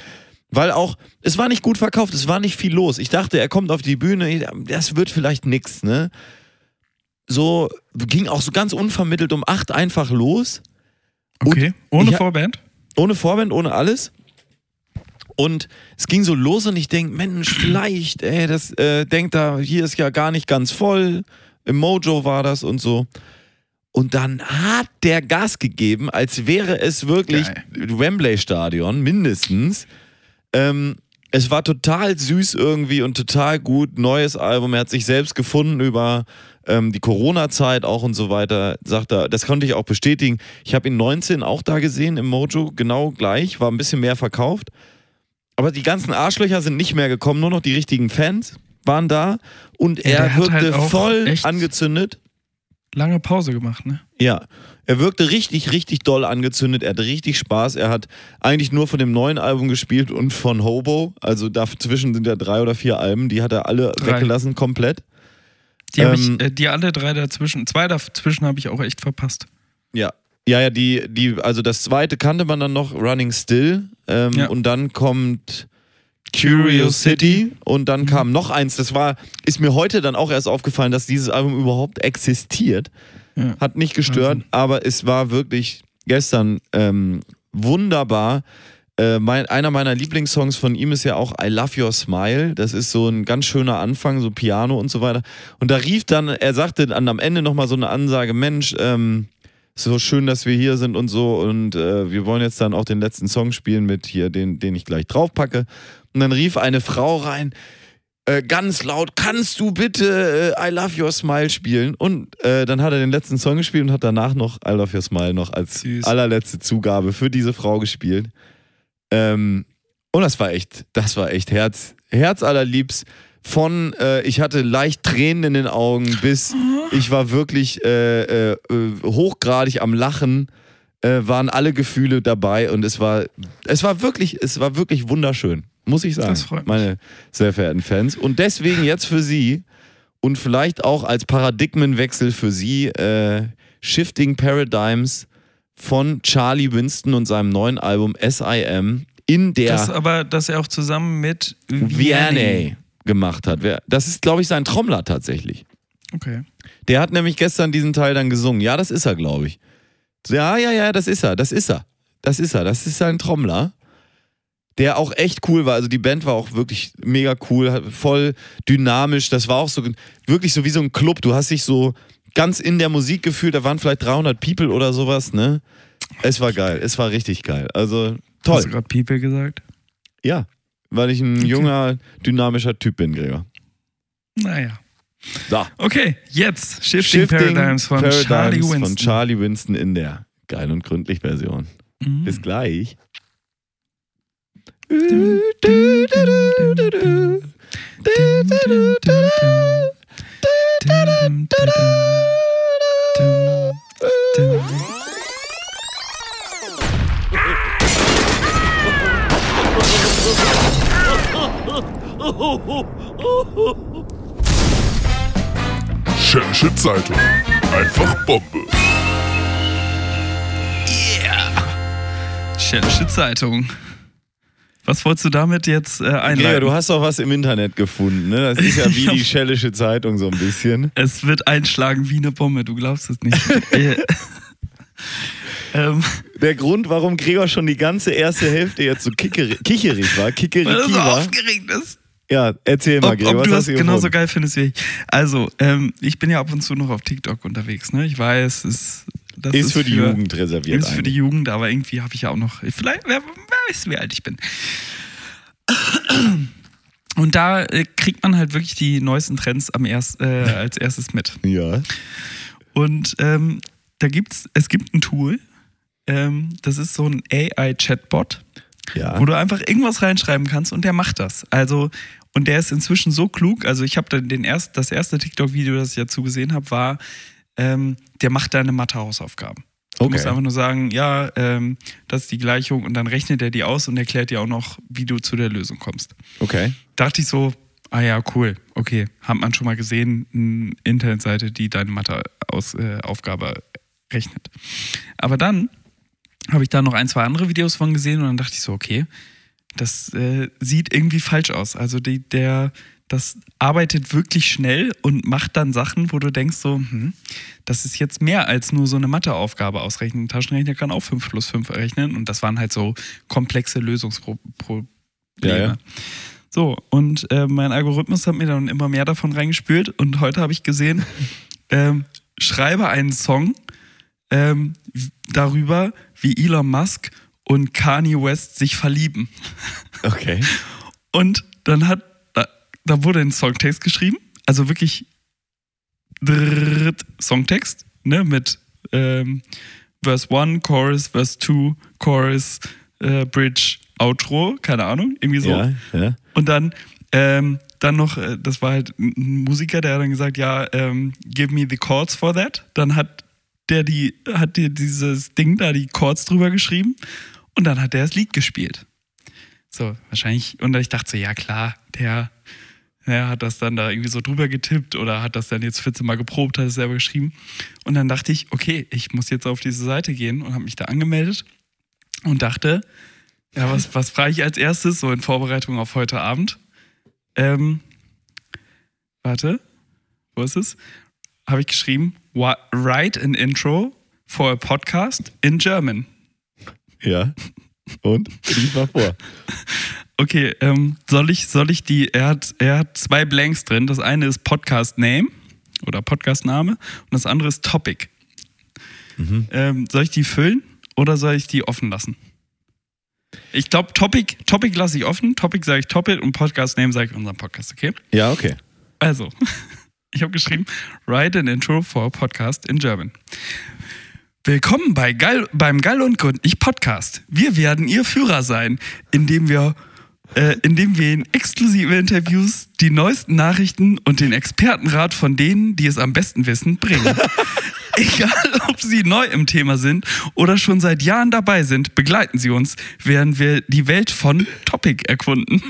Speaker 1: Weil auch, es war nicht gut verkauft, es war nicht viel los. Ich dachte, er kommt auf die Bühne, das wird vielleicht nix, ne? So, ging auch so ganz unvermittelt um acht einfach los.
Speaker 2: Okay. Ohne Vorband?
Speaker 1: Ohne Vorband, ohne alles. Und es ging so los und ich denke, Mensch, vielleicht, ey, das äh, denkt da, hier ist ja gar nicht ganz voll. Im Mojo war das und so. Und dann hat der Gas gegeben, als wäre es wirklich
Speaker 2: Geil.
Speaker 1: Wembley Stadion, mindestens. Ähm, es war total süß irgendwie und total gut. Neues Album. Er hat sich selbst gefunden über ähm, die Corona-Zeit auch und so weiter. Sagt er, das konnte ich auch bestätigen. Ich habe ihn 19 auch da gesehen im Mojo, genau gleich. War ein bisschen mehr verkauft. Aber die ganzen Arschlöcher sind nicht mehr gekommen, nur noch die richtigen Fans waren da. Und er
Speaker 2: hat
Speaker 1: wirkte
Speaker 2: halt
Speaker 1: voll angezündet.
Speaker 2: Lange Pause gemacht, ne?
Speaker 1: Ja, er wirkte richtig, richtig doll angezündet. Er hatte richtig Spaß. Er hat eigentlich nur von dem neuen Album gespielt und von Hobo. Also dazwischen sind ja drei oder vier Alben. Die hat er alle
Speaker 2: Drei.
Speaker 1: weggelassen, komplett.
Speaker 2: Die,
Speaker 1: Ähm,
Speaker 2: ich, äh, die alle drei dazwischen, zwei dazwischen habe ich auch echt verpasst.
Speaker 1: Ja. Ja, ja, die, die, also das zweite kannte man dann noch, Running Still. Ähm,
Speaker 2: Ja.
Speaker 1: Und dann kommt Curiosity und dann kam noch eins. Das war, ist mir heute dann auch erst aufgefallen, dass dieses Album überhaupt existiert.
Speaker 2: Ja.
Speaker 1: Hat nicht gestört,
Speaker 2: Wahnsinn.
Speaker 1: aber es war wirklich gestern ähm, wunderbar. Äh, mein, einer meiner Lieblingssongs von ihm ist ja auch I Love Your Smile. Das ist so ein ganz schöner Anfang, so Piano und so weiter. Und da rief dann, er sagte dann am Ende nochmal so eine Ansage: Mensch, ähm, so schön, dass wir hier sind und so. Und äh, wir wollen jetzt dann auch den letzten Song spielen mit hier, den, den ich gleich draufpacke. Und dann rief eine Frau rein, äh, ganz laut, kannst du bitte äh, I Love Your Smile spielen? Und äh, dann hat er den letzten Song gespielt und hat danach noch I Love Your Smile noch als
Speaker 2: Süß.
Speaker 1: allerletzte Zugabe für diese Frau gespielt. Ähm, und das war echt, das war echt Herz, Herz allerliebst. Von äh, ich hatte leicht Tränen in den Augen bis ich war wirklich äh, äh, äh, hochgradig am Lachen, äh, waren alle Gefühle dabei und es war, es war wirklich, es war wirklich wunderschön, muss ich sagen,
Speaker 2: Das freut mich.
Speaker 1: meine sehr verehrten Fans. Und deswegen jetzt für Sie und vielleicht auch als Paradigmenwechsel für Sie äh, Shifting Paradigms von Charlie Winston und seinem neuen Album S.I.M. in der
Speaker 2: Das aber, dass er auch zusammen mit
Speaker 1: Vianney gemacht hat. Wer- Das ist, glaube ich, sein Trommler tatsächlich.
Speaker 2: Okay.
Speaker 1: Der hat nämlich gestern diesen Teil dann gesungen. Ja, das ist er, glaube ich. Ja, ja, ja, das ist er, das ist er. Das ist er, das ist sein Trommler. Der auch echt cool war. Also die Band war auch wirklich mega cool, voll dynamisch. Das war auch so wirklich so wie so ein Club. Du hast dich so ganz in der Musik gefühlt. Da waren vielleicht 300 People oder sowas, ne? Es war geil, es war richtig geil. Also
Speaker 2: Hast du
Speaker 1: toll.
Speaker 2: gerade People gesagt?
Speaker 1: Ja, weil ich ein okay. junger, dynamischer Typ bin, Gregor.
Speaker 2: Naja.
Speaker 1: Da.
Speaker 2: Okay, jetzt Shifting, Shifting Paradigms, von,
Speaker 1: Paradigms
Speaker 2: Charlie Winston.
Speaker 1: von Charlie Winston in der geil und gründlich Version.
Speaker 2: Mhm.
Speaker 1: Bis gleich.
Speaker 4: Schämische Zeitung. Einfach Bombe.
Speaker 2: Yeah. Schämische Zeitung. Was wolltest du damit jetzt äh, einleiten?
Speaker 1: Gregor, du hast doch was im Internet gefunden, ne? Das ist ja wie die Schellische Zeitung so ein bisschen.
Speaker 2: Es wird einschlagen wie eine Bombe, du glaubst es nicht. Äh, ähm.
Speaker 1: Der Grund, warum Gregor schon die ganze erste Hälfte jetzt so kicherig war, kicherig war.
Speaker 2: Weil er so aufgeregt ist.
Speaker 1: Ja, erzähl mal,
Speaker 2: Ob,
Speaker 1: Gregor,
Speaker 2: ob du das genauso
Speaker 1: gefunden?
Speaker 2: geil findest wie ich. Also, ähm, ich bin ja ab und zu noch auf TikTok unterwegs, ne? Ich weiß, es ist, das
Speaker 1: Ist für die Jugend reserviert.
Speaker 2: Ist für die
Speaker 1: eigentlich.
Speaker 2: Jugend, aber irgendwie habe ich ja auch noch. Vielleicht, wer, wer weiß, wie alt ich bin. Und da äh, kriegt man halt wirklich die neuesten Trends am erst, äh, als erstes mit.
Speaker 1: Ja.
Speaker 2: Und ähm, da gibt's, es gibt ein Tool, ähm, das ist so ein AI-Chatbot,
Speaker 1: Ja.
Speaker 2: wo du einfach irgendwas reinschreiben kannst und der macht das. Also, und der ist inzwischen so klug. Also, ich habe dann den erst, das erste TikTok-Video, das ich dazu gesehen habe, war, ähm, der macht deine Mathe-Hausaufgaben. Du
Speaker 1: Okay.
Speaker 2: musst einfach nur sagen, ja, ähm, das ist die Gleichung und dann rechnet er die aus und erklärt dir auch noch, wie du zu der Lösung kommst.
Speaker 1: Okay.
Speaker 2: Dachte ich so, ah ja, cool, okay, hat man schon mal gesehen, eine Internetseite, die deine Mathe-Aufgabe äh, rechnet. Aber dann habe ich da noch ein, zwei andere Videos von gesehen und dann dachte ich so, okay, das äh, sieht irgendwie falsch aus. Also die, der, das arbeitet wirklich schnell und macht dann Sachen, wo du denkst so, hm, das ist jetzt mehr als nur so eine Matheaufgabe ausrechnen. Ein Taschenrechner kann auch 5 plus 5 errechnen und das waren halt so komplexe Lösungsprobleme.
Speaker 1: Ja, ja.
Speaker 2: So, und äh, mein Algorithmus hat mir dann immer mehr davon reingespült und heute habe ich gesehen, ähm, schreibe einen Song ähm, darüber, wie Elon Musk und Kanye West sich verlieben.
Speaker 1: Okay.
Speaker 2: Und dann hat, da, da wurde ein Songtext geschrieben, also wirklich Songtext, ne, mit ähm, Verse 1, Chorus, Verse 2, Chorus, äh, Bridge, Outro, keine Ahnung, irgendwie so.
Speaker 1: Ja, ja.
Speaker 2: Und dann, ähm, dann noch, äh, das war halt ein Musiker, der hat dann gesagt, ja, ähm, give me the chords for that. Dann hat der die, hat dir dieses Ding da die Chords drüber geschrieben und dann hat der das Lied gespielt. So, wahrscheinlich, und ich dachte so, ja klar, der, der hat das dann da irgendwie so drüber getippt oder hat das dann jetzt 14 Mal geprobt, hat es selber geschrieben. Und dann dachte ich, okay, ich muss jetzt auf diese Seite gehen und habe mich da angemeldet und dachte, ja, was, was frage ich als erstes, so in Vorbereitung auf heute Abend? Ähm, warte, wo ist es? Habe ich geschrieben, "Wa- write an intro for a podcast in German.
Speaker 1: Ja. Und? Lies mal vor.
Speaker 2: Okay, ähm, soll ich, soll ich die, er hat, er hat zwei Blanks drin. Das eine ist Podcast Name oder Podcast Name und das andere ist Topic. Ähm, soll ich die füllen oder soll ich die offen lassen? Ich glaube, Topic, Topic lasse ich offen, Topic sage ich Topic und Podcast Name sage ich unseren Podcast, okay?
Speaker 1: Ja, okay.
Speaker 2: Also, ich habe geschrieben, write an intro for a podcast in German. Willkommen bei Geil, beim Geil und Gründlich Podcast. Wir werden Ihr Führer sein, indem wir, äh, indem wir in exklusive Interviews die neuesten Nachrichten und den Expertenrat von denen, die es am besten wissen, bringen. Egal, ob Sie neu im Thema sind oder schon seit Jahren dabei sind, begleiten Sie uns, während wir die Welt von Topic erkunden.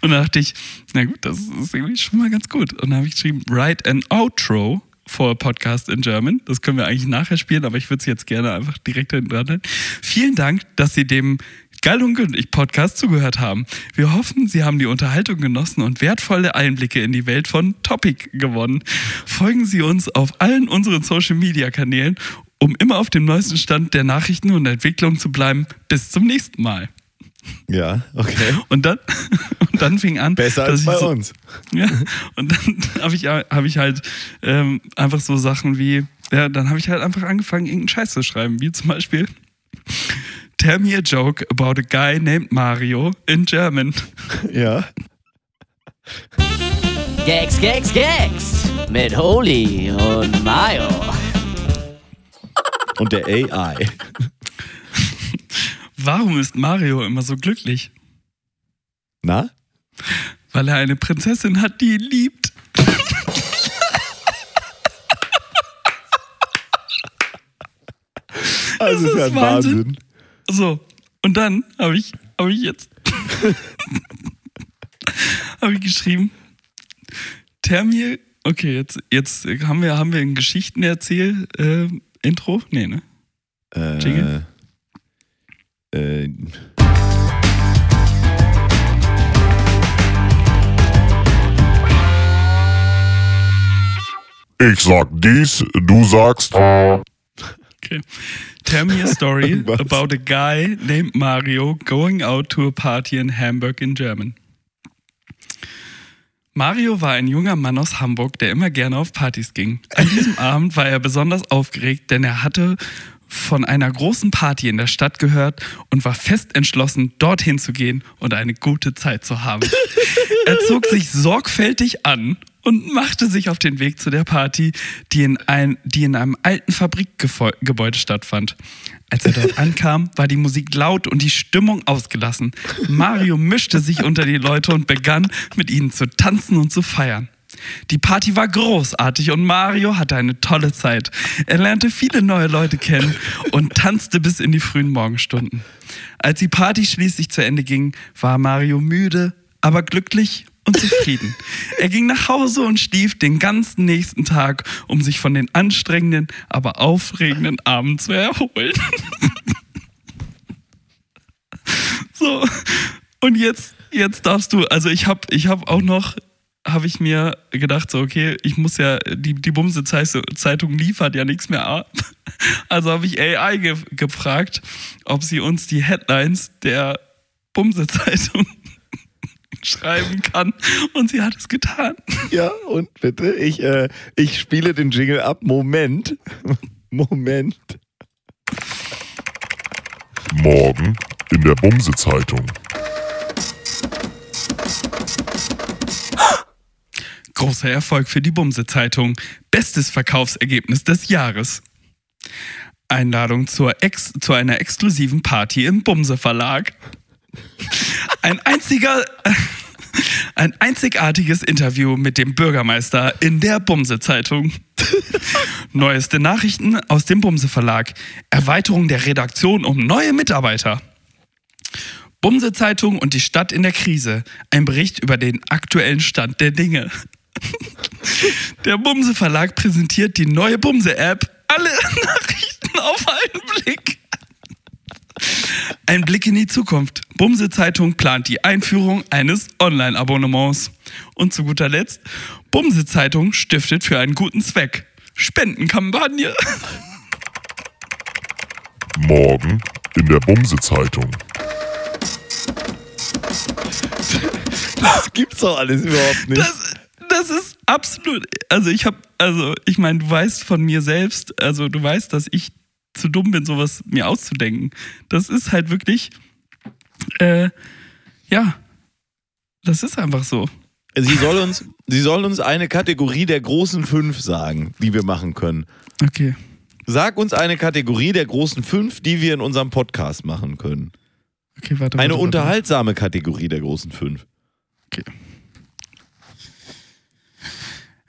Speaker 2: Und dann dachte ich, na gut, das ist irgendwie schon mal ganz gut. Und dann habe ich geschrieben, write an outro for a podcast in German. Das können wir eigentlich nachher spielen, aber ich würde es jetzt gerne einfach direkt hinten dran halten. Vielen Dank, dass Sie dem Geil und Gündlich Podcast zugehört haben. Wir hoffen, Sie haben die Unterhaltung genossen und wertvolle Einblicke in die Welt von Topic gewonnen. Folgen Sie uns auf allen unseren Social Media Kanälen, um immer auf dem neuesten Stand der Nachrichten und Entwicklung zu bleiben. Bis zum nächsten Mal.
Speaker 1: Ja, okay.
Speaker 2: Und dann, und dann fing an.
Speaker 1: Besser als bei
Speaker 2: so,
Speaker 1: uns.
Speaker 2: Ja, und dann habe ich, hab ich halt ähm, einfach so Sachen wie, ja, dann habe ich halt einfach angefangen, irgendeinen Scheiß zu schreiben, wie zum Beispiel Tell me a joke about a guy named Mario in German.
Speaker 1: Ja.
Speaker 5: Gags, Gags, Gags mit Holy und Mayo.
Speaker 1: Und der AI.
Speaker 2: Warum ist Mario immer so glücklich?
Speaker 1: Na?
Speaker 2: Weil er eine Prinzessin hat, die ihn liebt.
Speaker 1: Also
Speaker 2: Das
Speaker 1: ist ja
Speaker 2: ist
Speaker 1: ein Wahnsinn.
Speaker 2: Wahnsinn. So, und dann habe ich, habe ich jetzt habe ich geschrieben, Termil, okay, jetzt, jetzt haben wir, haben wir ein Geschichten-Erzähl-Intro? nee, ne?
Speaker 1: Äh,
Speaker 2: Jingle?
Speaker 1: Äh,
Speaker 4: Ich sag dies, du sagst.
Speaker 2: Okay. Tell me a story about a guy named Mario going out to a party in Hamburg in German. Mario war ein junger Mann aus Hamburg, der immer gerne auf Partys ging. An diesem Abend war er besonders aufgeregt, denn er hatte von einer großen Party in der Stadt gehört und war fest entschlossen, dorthin zu gehen und eine gute Zeit zu haben. Er zog sich sorgfältig an und machte sich auf den Weg zu der Party, die in, ein, die in einem alten Fabrikgebäude stattfand. Als er dort ankam, war die Musik laut und die Stimmung ausgelassen. Mario mischte sich unter die Leute und begann, mit ihnen zu tanzen und zu feiern. Die Party war großartig und Mario hatte eine tolle Zeit. Er lernte viele neue Leute kennen und tanzte bis in die frühen Morgenstunden. Als die Party schließlich zu Ende ging, war Mario müde, aber glücklich und zufrieden. Er ging nach Hause und schlief den ganzen nächsten Tag, um sich von den anstrengenden, aber aufregenden Abend zu erholen. so, und jetzt, jetzt darfst du, also ich habe ich hab auch noch, habe ich mir gedacht, so, okay, ich muss ja, die, die Bumse-Zeitung liefert ja nichts mehr ab. Also habe ich AI ge gefragt, ob sie uns die Headlines der Bumse-Zeitung schreiben kann. Und sie hat es getan.
Speaker 1: ja, und bitte, ich, äh, ich spiele den Jingle ab. Moment. Moment.
Speaker 4: Morgen in der Bumse-Zeitung.
Speaker 2: Großer Erfolg für die Bumse-Zeitung. Bestes Verkaufsergebnis des Jahres. Einladung Ex zu einer exklusiven Party im Bumse Verlag. Ein einziger, ein einzigartiges Interview mit dem Bürgermeister in der Bumse Zeitung. Neueste Nachrichten aus dem Bumse Verlag. Erweiterung der Redaktion um neue Mitarbeiter. Bumse Zeitung und die Stadt in der Krise. Ein Bericht über den aktuellen Stand der Dinge. Der Bumse Verlag präsentiert die neue Bumse App. Alle Nachrichten auf einen Blick. Ein Blick in die Zukunft. Bumse Zeitung plant die Einführung eines Online-Abonnements. Und zu guter Letzt, Bumse Zeitung stiftet für einen guten Zweck. Spendenkampagne.
Speaker 4: Morgen in der Bumse-Zeitung.
Speaker 1: Das gibt's doch alles überhaupt nicht.
Speaker 2: Das, das ist absolut. Also ich habe, also ich meine, du weißt von mir selbst, also du weißt, dass ich zu dumm bin, sowas mir auszudenken. Das ist halt wirklich, äh, ja, das ist einfach so.
Speaker 1: Sie soll uns, sie soll uns eine Kategorie der großen fünf sagen, die wir machen können.
Speaker 2: Okay.
Speaker 1: Sag uns eine Kategorie der großen fünf, die wir in unserem Podcast machen können.
Speaker 2: Okay, warte.
Speaker 1: Eine
Speaker 2: warte, warte.
Speaker 1: unterhaltsame Kategorie der großen fünf.
Speaker 2: Okay.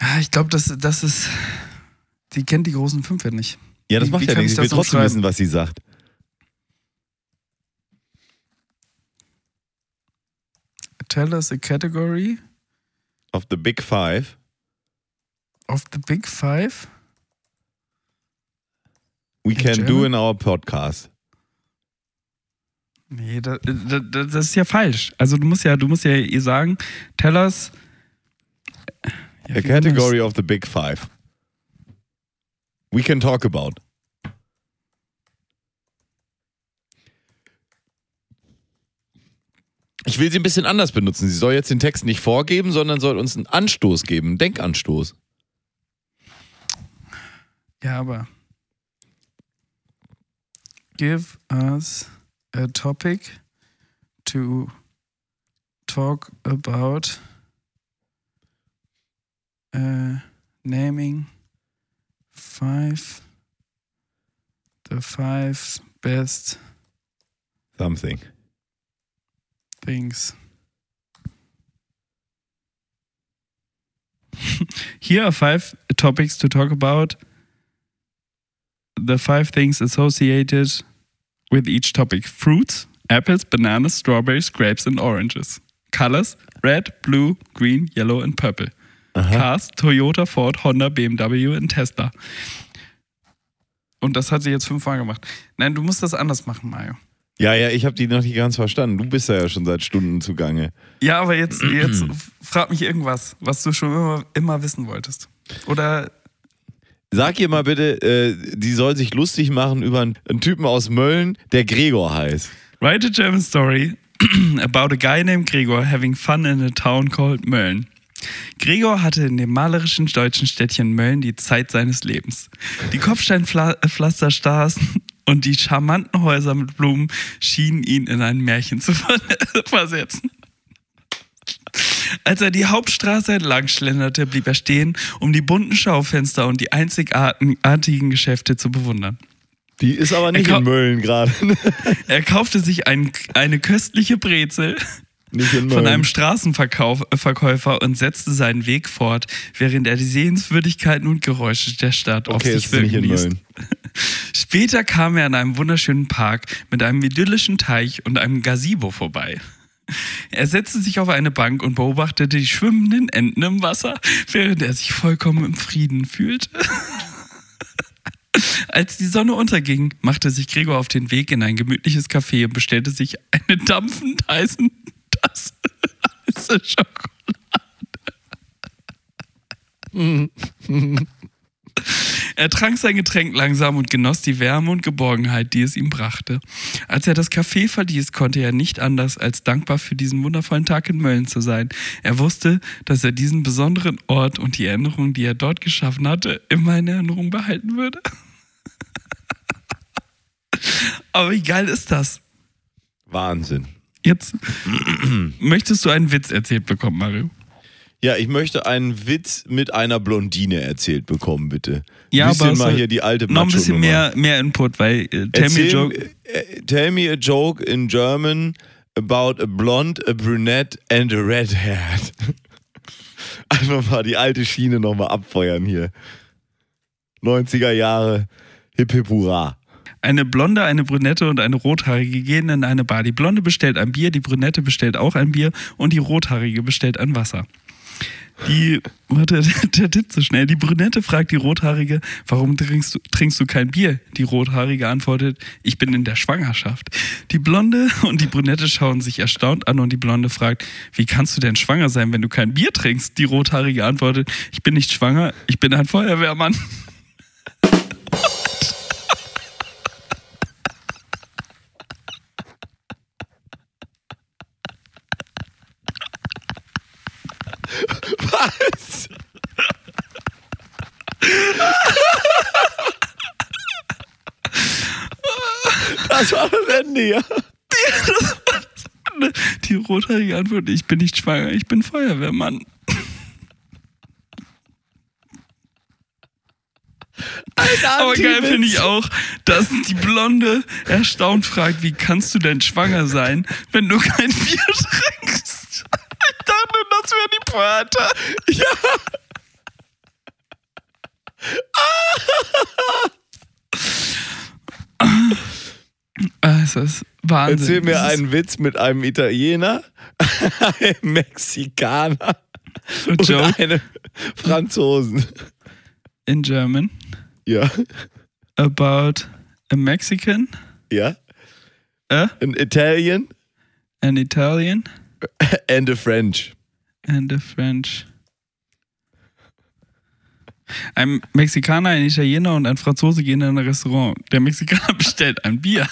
Speaker 2: Ja, ich glaube, das, das ist. Die kennt die großen fünf ja nicht.
Speaker 1: Ja, das
Speaker 2: Wie-
Speaker 1: macht
Speaker 2: wie
Speaker 1: ja nichts.
Speaker 2: ich
Speaker 1: will
Speaker 2: das
Speaker 1: trotzdem wissen, was sie sagt.
Speaker 2: Tell us a category
Speaker 1: Of the Big Five.
Speaker 2: of the big five.
Speaker 1: We
Speaker 2: In
Speaker 1: can do
Speaker 2: German?
Speaker 1: in our podcast.
Speaker 2: Nee, da, da, da, das ist ja falsch. Also du musst ja, du musst ja ihr sagen, tell us. Wie
Speaker 1: category of the Big Five. We can talk about. Ich will sie ein bisschen anders benutzen. Sie soll jetzt den Text nicht vorgeben, sondern soll uns einen Anstoß geben, einen Denkanstoß.
Speaker 2: Ja, aber. Give us a topic to talk about uh, naming five the five best
Speaker 1: Something.
Speaker 2: things. Here are five topics to talk about. The five things associated with each topic fruits, apples, bananas, strawberries, grapes, and oranges. Colors red, blue, green, yellow, and purple. Cars, Toyota, Ford, Honda, BMW und Tesla. Und das hat sie jetzt fünfmal gemacht. Nein, du musst das anders machen, Mario.
Speaker 1: Ja, ja, ich habe die noch nicht ganz verstanden. Du bist ja schon seit Stunden zugange.
Speaker 2: Ja, aber jetzt, jetzt frag mich irgendwas, was du schon immer, immer wissen wolltest. Oder
Speaker 1: Sag ihr mal bitte, äh, die soll sich lustig machen über einen, einen Typen aus Mölln, der Gregor heißt.
Speaker 2: write a German story about a guy named Gregor having fun in a town called Mölln. Gregor hatte in dem malerischen deutschen Städtchen Mölln die Zeit seines Lebens. Die Kopfsteinpflasterstraßen und die charmanten Häuser mit Blumen schienen ihn in ein Märchen zu ver versetzen. Als er die Hauptstraße entlang schlenderte, blieb er stehen, um die bunten Schaufenster und die einzigartigen Geschäfte zu bewundern.
Speaker 1: Die ist aber nicht in Mölln gerade.
Speaker 2: Er kaufte sich ein, eine köstliche Brezel. Von einem Straßenverkäufer und setzte seinen Weg fort, während er die Sehenswürdigkeiten und Geräusche der Stadt auf
Speaker 1: okay,
Speaker 2: sich
Speaker 1: ist nicht
Speaker 2: wirken ließ. Später kam er an einem wunderschönen Park mit einem idyllischen Teich und einem Gazebo vorbei. Er setzte sich auf eine Bank und beobachtete die schwimmenden Enten im Wasser, während er sich vollkommen im Frieden fühlte. Als die Sonne unterging, machte sich Gregor auf den Weg in ein gemütliches Café und bestellte sich eine dampfend heiße Tasse heiße Schokolade. Er trank sein Getränk langsam und genoss die Wärme und Geborgenheit, die es ihm brachte. Als er das Café verließ, konnte er nicht anders, als dankbar für diesen wundervollen Tag in Mölln zu sein. Er wusste, dass er diesen besonderen Ort und die Erinnerungen, die er dort geschaffen hatte, immer in Erinnerung behalten würde. Aber wie geil ist das?
Speaker 1: Wahnsinn.
Speaker 2: Jetzt möchtest du einen Witz erzählt bekommen, Mario?
Speaker 1: Ja, ich möchte einen Witz mit einer Blondine erzählt bekommen, bitte.
Speaker 2: Ja,
Speaker 1: bisschen
Speaker 2: aber
Speaker 1: mal hier die alte
Speaker 2: Noch ein bisschen mehr, mehr Input, weil äh, Tell Me a
Speaker 1: Erzähl,
Speaker 2: Joke.
Speaker 1: äh, tell me a joke in German about a blonde, a brunette and a redhead. Einfach mal die alte Schiene nochmal abfeuern hier. 90er Jahre, hip hip hurra.
Speaker 2: Eine Blonde, eine Brünette und eine Rothaarige gehen in eine Bar. Die Blonde bestellt ein Bier, die Brünette bestellt auch ein Bier und die Rothaarige bestellt ein Wasser. Die, warte, der tippt so schnell. Die Brünette fragt die Rothaarige, warum trinkst du, trinkst du kein Bier? Die Rothaarige antwortet, ich bin in der Schwangerschaft. Die Blonde und die Brünette schauen sich erstaunt an und die Blonde fragt, wie kannst du denn schwanger sein, wenn du kein Bier trinkst? Die Rothaarige antwortet, ich bin nicht schwanger, ich bin ein Feuerwehrmann.
Speaker 1: Was? Das war das Ende, ja.
Speaker 2: Die Rothaarige antwortet, ich bin nicht schwanger, ich bin Feuerwehrmann. Aber geil finde ich auch, dass die Blonde erstaunt fragt, wie kannst du denn schwanger sein, wenn du kein Bier trinkst? Ich dachte, das wäre die Pointe. Ja. Es ist Wahnsinn.
Speaker 1: Erzähl mir einen Witz mit einem Italiener, einem Mexikaner und
Speaker 2: joke
Speaker 1: einem Franzosen.
Speaker 2: in German
Speaker 1: Ja,
Speaker 2: about a Mexican,
Speaker 1: ja.
Speaker 2: a,
Speaker 1: An Italian
Speaker 2: an Italian
Speaker 1: and a French.
Speaker 2: And a French. Ein Mexikaner, ein Italiener und ein Franzose gehen in ein Restaurant. Der Mexikaner bestellt ein Bier,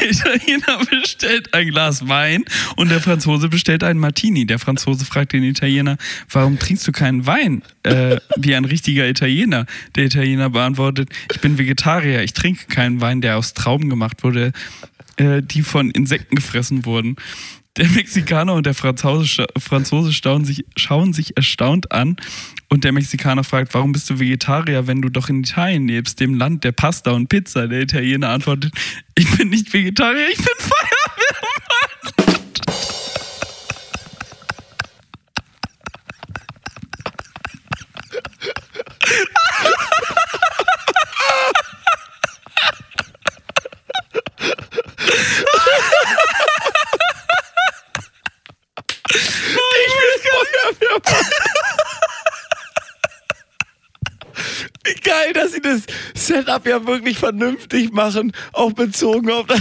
Speaker 2: der Italiener bestellt ein Glas Wein und der Franzose bestellt einen Martini. Der Franzose fragt den Italiener, warum trinkst du keinen Wein? Äh, wie ein richtiger Italiener. Der Italiener beantwortet, ich bin Vegetarier, ich trinke keinen Wein, der aus Trauben gemacht wurde, äh, die von Insekten gefressen wurden. Der Mexikaner und der Franzose, Franzose sich, schauen sich erstaunt an und der Mexikaner fragt, warum bist du Vegetarier, wenn du doch in Italien lebst, dem Land der Pasta und Pizza? Der Italiener antwortet, ich bin nicht Vegetarier, ich bin Feuerwehrmann.
Speaker 1: Geil, dass sie das Setup ja wirklich vernünftig machen, auch bezogen auf das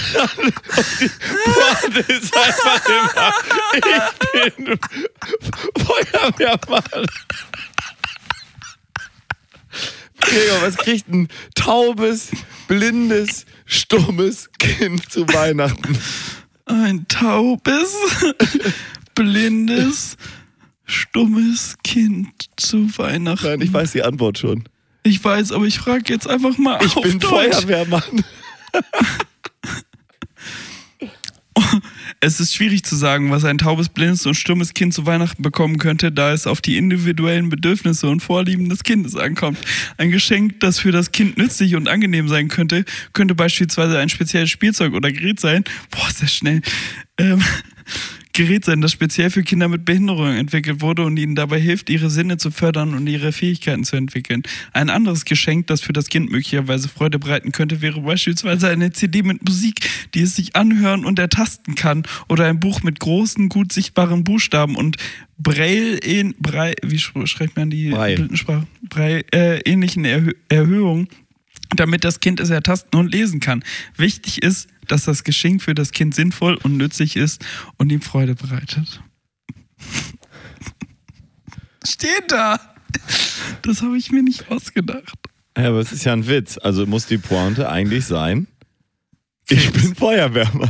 Speaker 1: die Pointe ist einfach immer, ich bin Feuerwehrmann. Gregor, was kriegt ein taubes, blindes, stummes Kind zu Weihnachten?
Speaker 2: Ein taubes, blindes, stummes Kind zu Weihnachten.
Speaker 1: Nein, ich weiß die Antwort schon.
Speaker 2: Ich weiß, aber ich frage jetzt einfach mal
Speaker 1: Ich
Speaker 2: auf
Speaker 1: bin
Speaker 2: Deutsch.
Speaker 1: Feuerwehrmann.
Speaker 2: Es ist schwierig zu sagen, was ein taubes, blindes und stummes Kind zu Weihnachten bekommen könnte, da es auf die individuellen Bedürfnisse und Vorlieben des Kindes ankommt. Ein Geschenk, das für das Kind nützlich und angenehm sein könnte, könnte beispielsweise ein spezielles Spielzeug oder Gerät sein. Boah, ist das schnell. Ähm, Gerät sein, das speziell für Kinder mit Behinderung entwickelt wurde und ihnen dabei hilft, ihre Sinne zu fördern und ihre Fähigkeiten zu entwickeln. Ein anderes Geschenk, das für das Kind möglicherweise Freude bereiten könnte, wäre beispielsweise eine CD mit Musik, die es sich anhören und ertasten kann oder ein Buch mit großen, gut sichtbaren Buchstaben und Braille, in, Braille wie sch- schreibt man die
Speaker 1: Braille.
Speaker 2: Blindensprache? Braille, äh, ähnlichen Erhö Erhöhungen, damit das Kind es ertasten und lesen kann. Wichtig ist, dass das Geschenk für das Kind sinnvoll und nützlich ist und ihm Freude bereitet. Steht da! Das habe ich mir nicht ausgedacht.
Speaker 1: Ja, aber es ist ja ein Witz. Also muss die Pointe eigentlich sein. Ich bin Feuerwehrmann.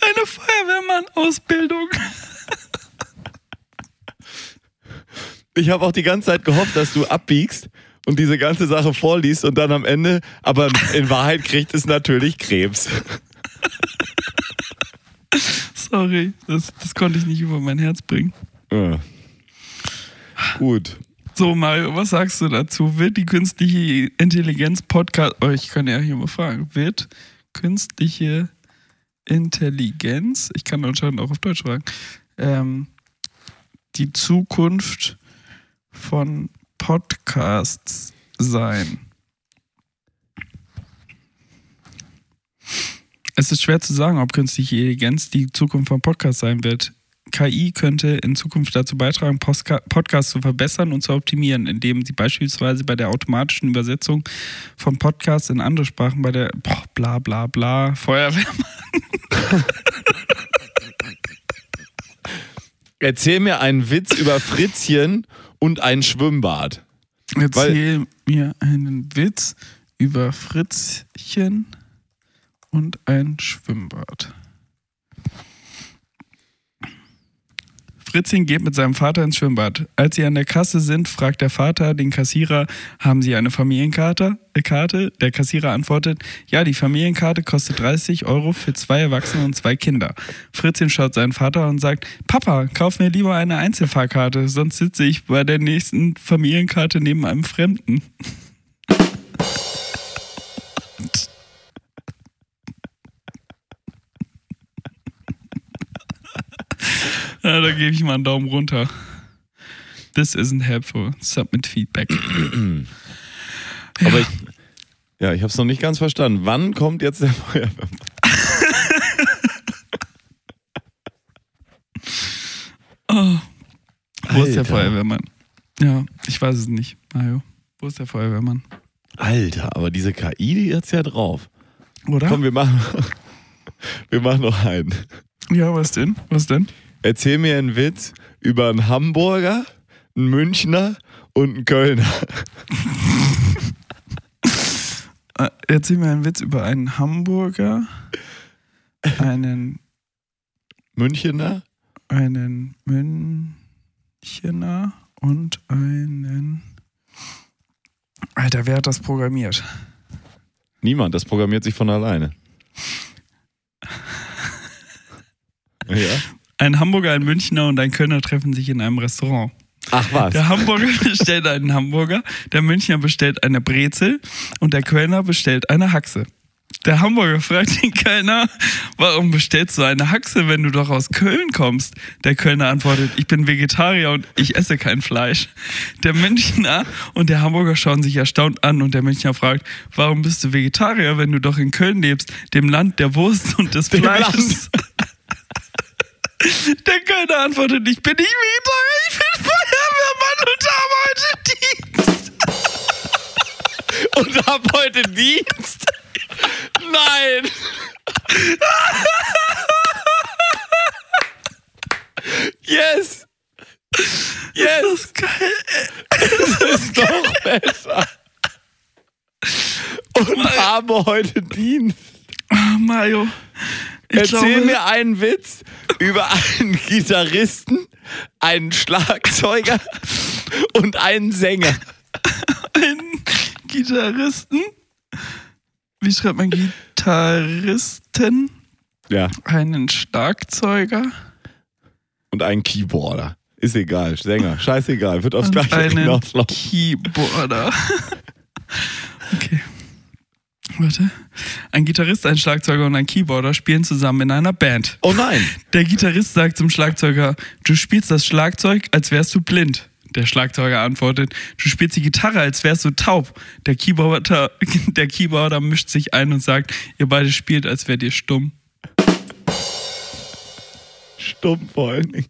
Speaker 2: Eine Feuerwehrmann-Ausbildung.
Speaker 1: Ich habe auch die ganze Zeit gehofft, dass du abbiegst und diese ganze Sache vorliest und dann am Ende, aber in Wahrheit kriegt es natürlich Krebs.
Speaker 2: Sorry, das, das konnte ich nicht über mein Herz bringen.
Speaker 1: Ja. Gut.
Speaker 2: So, Mario, was sagst du dazu? Wird die künstliche Intelligenz Podcast. Oh, ich kann ja hier mal fragen. Wird künstliche Intelligenz, ich kann anscheinend auch auf Deutsch fragen, ähm, die Zukunft von Podcasts sein? Es ist schwer zu sagen, ob künstliche Intelligenz die Zukunft von Podcasts sein wird. KI könnte in Zukunft dazu beitragen, Podcasts zu verbessern und zu optimieren, indem sie beispielsweise bei der automatischen Übersetzung von Podcasts in andere Sprachen bei der boah, bla bla bla Feuerwehrmann.
Speaker 1: Erzähl mir einen Witz über Fritzchen und ein Schwimmbad.
Speaker 2: Erzähl mir einen Witz über Fritzchen und ein Schwimmbad. Fritzchen geht mit seinem Vater ins Schwimmbad. Als sie an der Kasse sind, fragt der Vater den Kassierer, haben Sie eine Familienkarte? Äh, Karte? Der Kassierer antwortet, ja, die Familienkarte kostet 30 Euro für zwei Erwachsene und zwei Kinder. Fritzchen schaut seinen Vater und sagt, Papa, kauf mir lieber eine Einzelfahrkarte, sonst sitze ich bei der nächsten Familienkarte neben einem Fremden. Ja, da gebe ich mal einen Daumen runter. This isn't helpful. Submit feedback.
Speaker 1: Aber ich, ja, ich habe es noch nicht ganz verstanden. Wann kommt jetzt der Feuerwehrmann?
Speaker 2: Oh. Wo ist der
Speaker 1: Alter.
Speaker 2: Feuerwehrmann? Ja, ich weiß es nicht, Mario. Wo ist der Feuerwehrmann?
Speaker 1: Alter, aber diese KI, die hat's ja drauf.
Speaker 2: Oder?
Speaker 1: Komm, wir machen, wir machen noch einen.
Speaker 2: Ja, was denn? Was denn?
Speaker 1: Erzähl mir einen Witz über einen Hamburger, einen Münchner und einen Kölner.
Speaker 2: Äh, Erzähl mir einen Witz über einen Hamburger, einen,
Speaker 1: Münchener?
Speaker 2: einen Münchener und einen. Alter, wer hat das programmiert?
Speaker 1: Niemand, das programmiert sich von alleine. Ja.
Speaker 2: Ein Hamburger, ein Münchner und ein Kölner treffen sich in einem Restaurant.
Speaker 1: Ach was.
Speaker 2: Der Hamburger bestellt einen Hamburger, der Münchner bestellt eine Brezel und der Kölner bestellt eine Haxe. Der Hamburger fragt den Kölner, warum bestellst du eine Haxe, wenn du doch aus Köln kommst? Der Kölner antwortet, ich bin Vegetarier und ich esse kein Fleisch. Der Münchner und der Hamburger schauen sich erstaunt an und der Münchner fragt, warum bist du Vegetarier, wenn du doch in Köln lebst, dem Land der Wurst und des Fleisches? der keine antwortet. Ich bin nicht Vegetarier, ich bin Feuerwehrmann und arbeite Dienst.
Speaker 1: und habe heute Dienst? Nein. yes. Yes. Das ist geil. Es ist doch besser. Und Mario. habe heute Dienst.
Speaker 2: Mario,
Speaker 1: Erzähl
Speaker 2: glaube,
Speaker 1: mir einen Witz über einen Gitarristen, einen Schlagzeuger und einen Sänger.
Speaker 2: einen Gitarristen. Wie schreibt man Gitarristen?
Speaker 1: Ja.
Speaker 2: Einen Schlagzeuger
Speaker 1: Und einen Keyboarder. Ist egal. Sänger. Scheißegal. Wird aufs
Speaker 2: und
Speaker 1: Gleiche
Speaker 2: einen. Keyboarder. okay. Warte. Ein Gitarrist, ein Schlagzeuger und ein Keyboarder spielen zusammen in einer Band.
Speaker 1: Oh nein.
Speaker 2: Der Gitarrist sagt zum Schlagzeuger, du spielst das Schlagzeug, als wärst du blind. Der Schlagzeuger antwortet, du spielst die Gitarre, als wärst du taub. Der Keyboarder, der Keyboarder mischt sich ein und sagt, ihr beide spielt, als wärt ihr stumm.
Speaker 1: Stumm vor allen Dingen.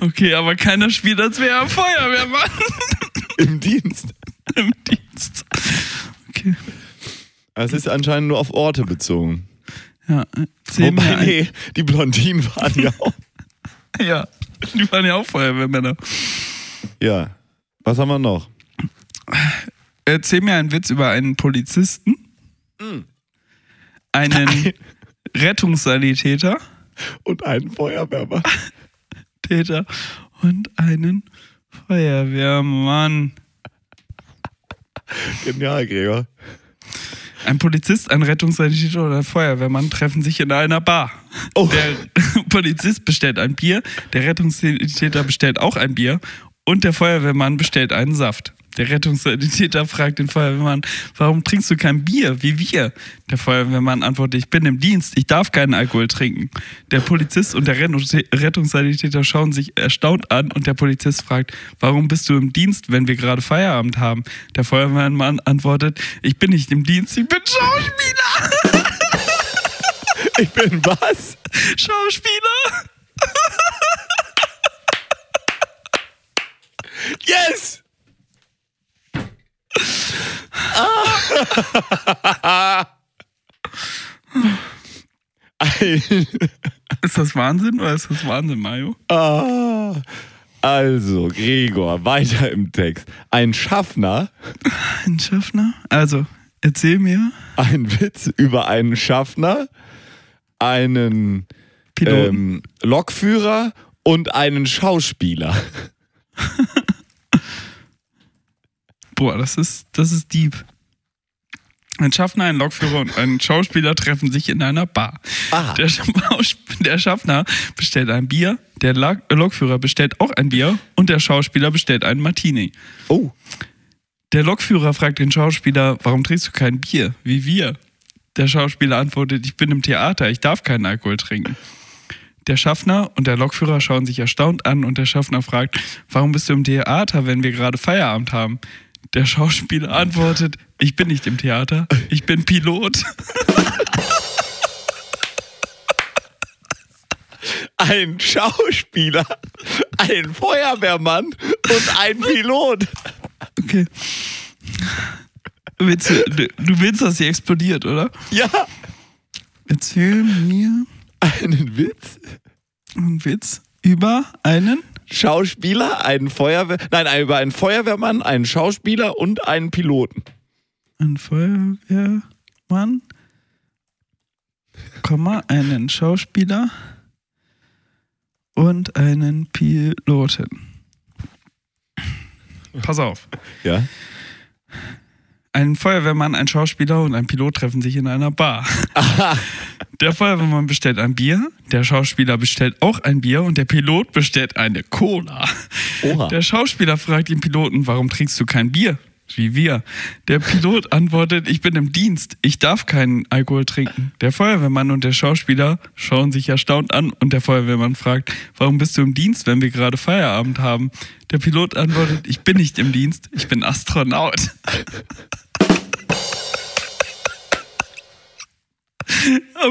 Speaker 2: Okay, aber keiner spielt, als wäre er Feuerwehrmann
Speaker 1: Im Dienst.
Speaker 2: im Dienst. Okay.
Speaker 1: Es ist anscheinend nur auf Orte bezogen.
Speaker 2: Ja, mir
Speaker 1: Wobei, nee, die Blondinen waren ja auch.
Speaker 2: Ja, die waren ja auch Feuerwehrmänner.
Speaker 1: Ja. Was haben wir noch?
Speaker 2: Erzähl mir einen Witz über einen Polizisten,
Speaker 1: Mm.
Speaker 2: einen Rettungssanitäter,
Speaker 1: Und einen Feuerwehrmann.
Speaker 2: Täter und einen Feuerwehrmann.
Speaker 1: Genial, Gregor.
Speaker 2: Ein Polizist, ein Rettungssanitäter oder ein Feuerwehrmann treffen sich in einer Bar.
Speaker 1: Oh.
Speaker 2: Der Polizist bestellt ein Bier, der Rettungssanitäter bestellt auch ein Bier und der Feuerwehrmann bestellt einen Saft. Der Rettungssanitäter fragt den Feuerwehrmann, warum trinkst du kein Bier wie wir? Der Feuerwehrmann antwortet, ich bin im Dienst, ich darf keinen Alkohol trinken. Der Polizist und der Rettungs- Rettungssanitäter schauen sich erstaunt an und der Polizist fragt, warum bist du im Dienst, wenn wir gerade Feierabend haben? Der Feuerwehrmann antwortet, ich bin nicht im Dienst, ich bin Schauspieler.
Speaker 1: Ich bin was?
Speaker 2: Schauspieler.
Speaker 1: Yes! Ein,
Speaker 2: Ist das Wahnsinn oder ist das Wahnsinn, Mario?
Speaker 1: ah, also, Gregor, weiter im Text. Ein Schaffner,
Speaker 2: Ein Schaffner? Also, erzähl mir.
Speaker 1: ein Witz über einen Schaffner, einen ähm, Lokführer und einen Schauspieler.
Speaker 2: Boah, das ist, das ist deep. Ein Schaffner, ein Lokführer und ein Schauspieler treffen sich in einer Bar.
Speaker 1: Aha.
Speaker 2: Der, der Schaffner bestellt ein Bier, der Lokführer bestellt auch ein Bier und der Schauspieler bestellt einen Martini.
Speaker 1: Oh,
Speaker 2: Der Lokführer fragt den Schauspieler, warum trinkst du kein Bier, wie wir? Der Schauspieler antwortet, ich bin im Theater, ich darf keinen Alkohol trinken. Der Schaffner und der Lokführer schauen sich erstaunt an und der Schaffner fragt, warum bist du im Theater, wenn wir gerade Feierabend haben? Der Schauspieler antwortet, ich bin nicht im Theater, ich bin Pilot.
Speaker 1: ein Schauspieler, ein Feuerwehrmann und ein Pilot.
Speaker 2: Okay. Willst du, du, du willst, dass sie explodiert, oder?
Speaker 1: Ja,
Speaker 2: Erzähl mir
Speaker 1: einen Witz.
Speaker 2: einen Witz über einen
Speaker 1: Schauspieler, einen Feuerwehr, nein, ein- über einen Feuerwehrmann, einen Schauspieler und einen Piloten.
Speaker 2: Ein Feuerwehrmann, Komma, einen Schauspieler und einen Piloten. Pass auf.
Speaker 1: Ja.
Speaker 2: Ein Feuerwehrmann, ein Schauspieler und ein Pilot treffen sich in einer Bar. Der Feuerwehrmann bestellt ein Bier, der Schauspieler bestellt auch ein Bier und der Pilot bestellt eine Cola.
Speaker 1: Oha.
Speaker 2: Der Schauspieler fragt den Piloten, warum trinkst du kein Bier? Wie wir. Der Pilot antwortet, ich bin im Dienst, ich darf keinen Alkohol trinken. Der Feuerwehrmann und der Schauspieler schauen sich erstaunt an und der Feuerwehrmann fragt, warum bist du im Dienst, wenn wir gerade Feierabend haben? Der Pilot antwortet, ich bin nicht im Dienst, ich bin Astronaut.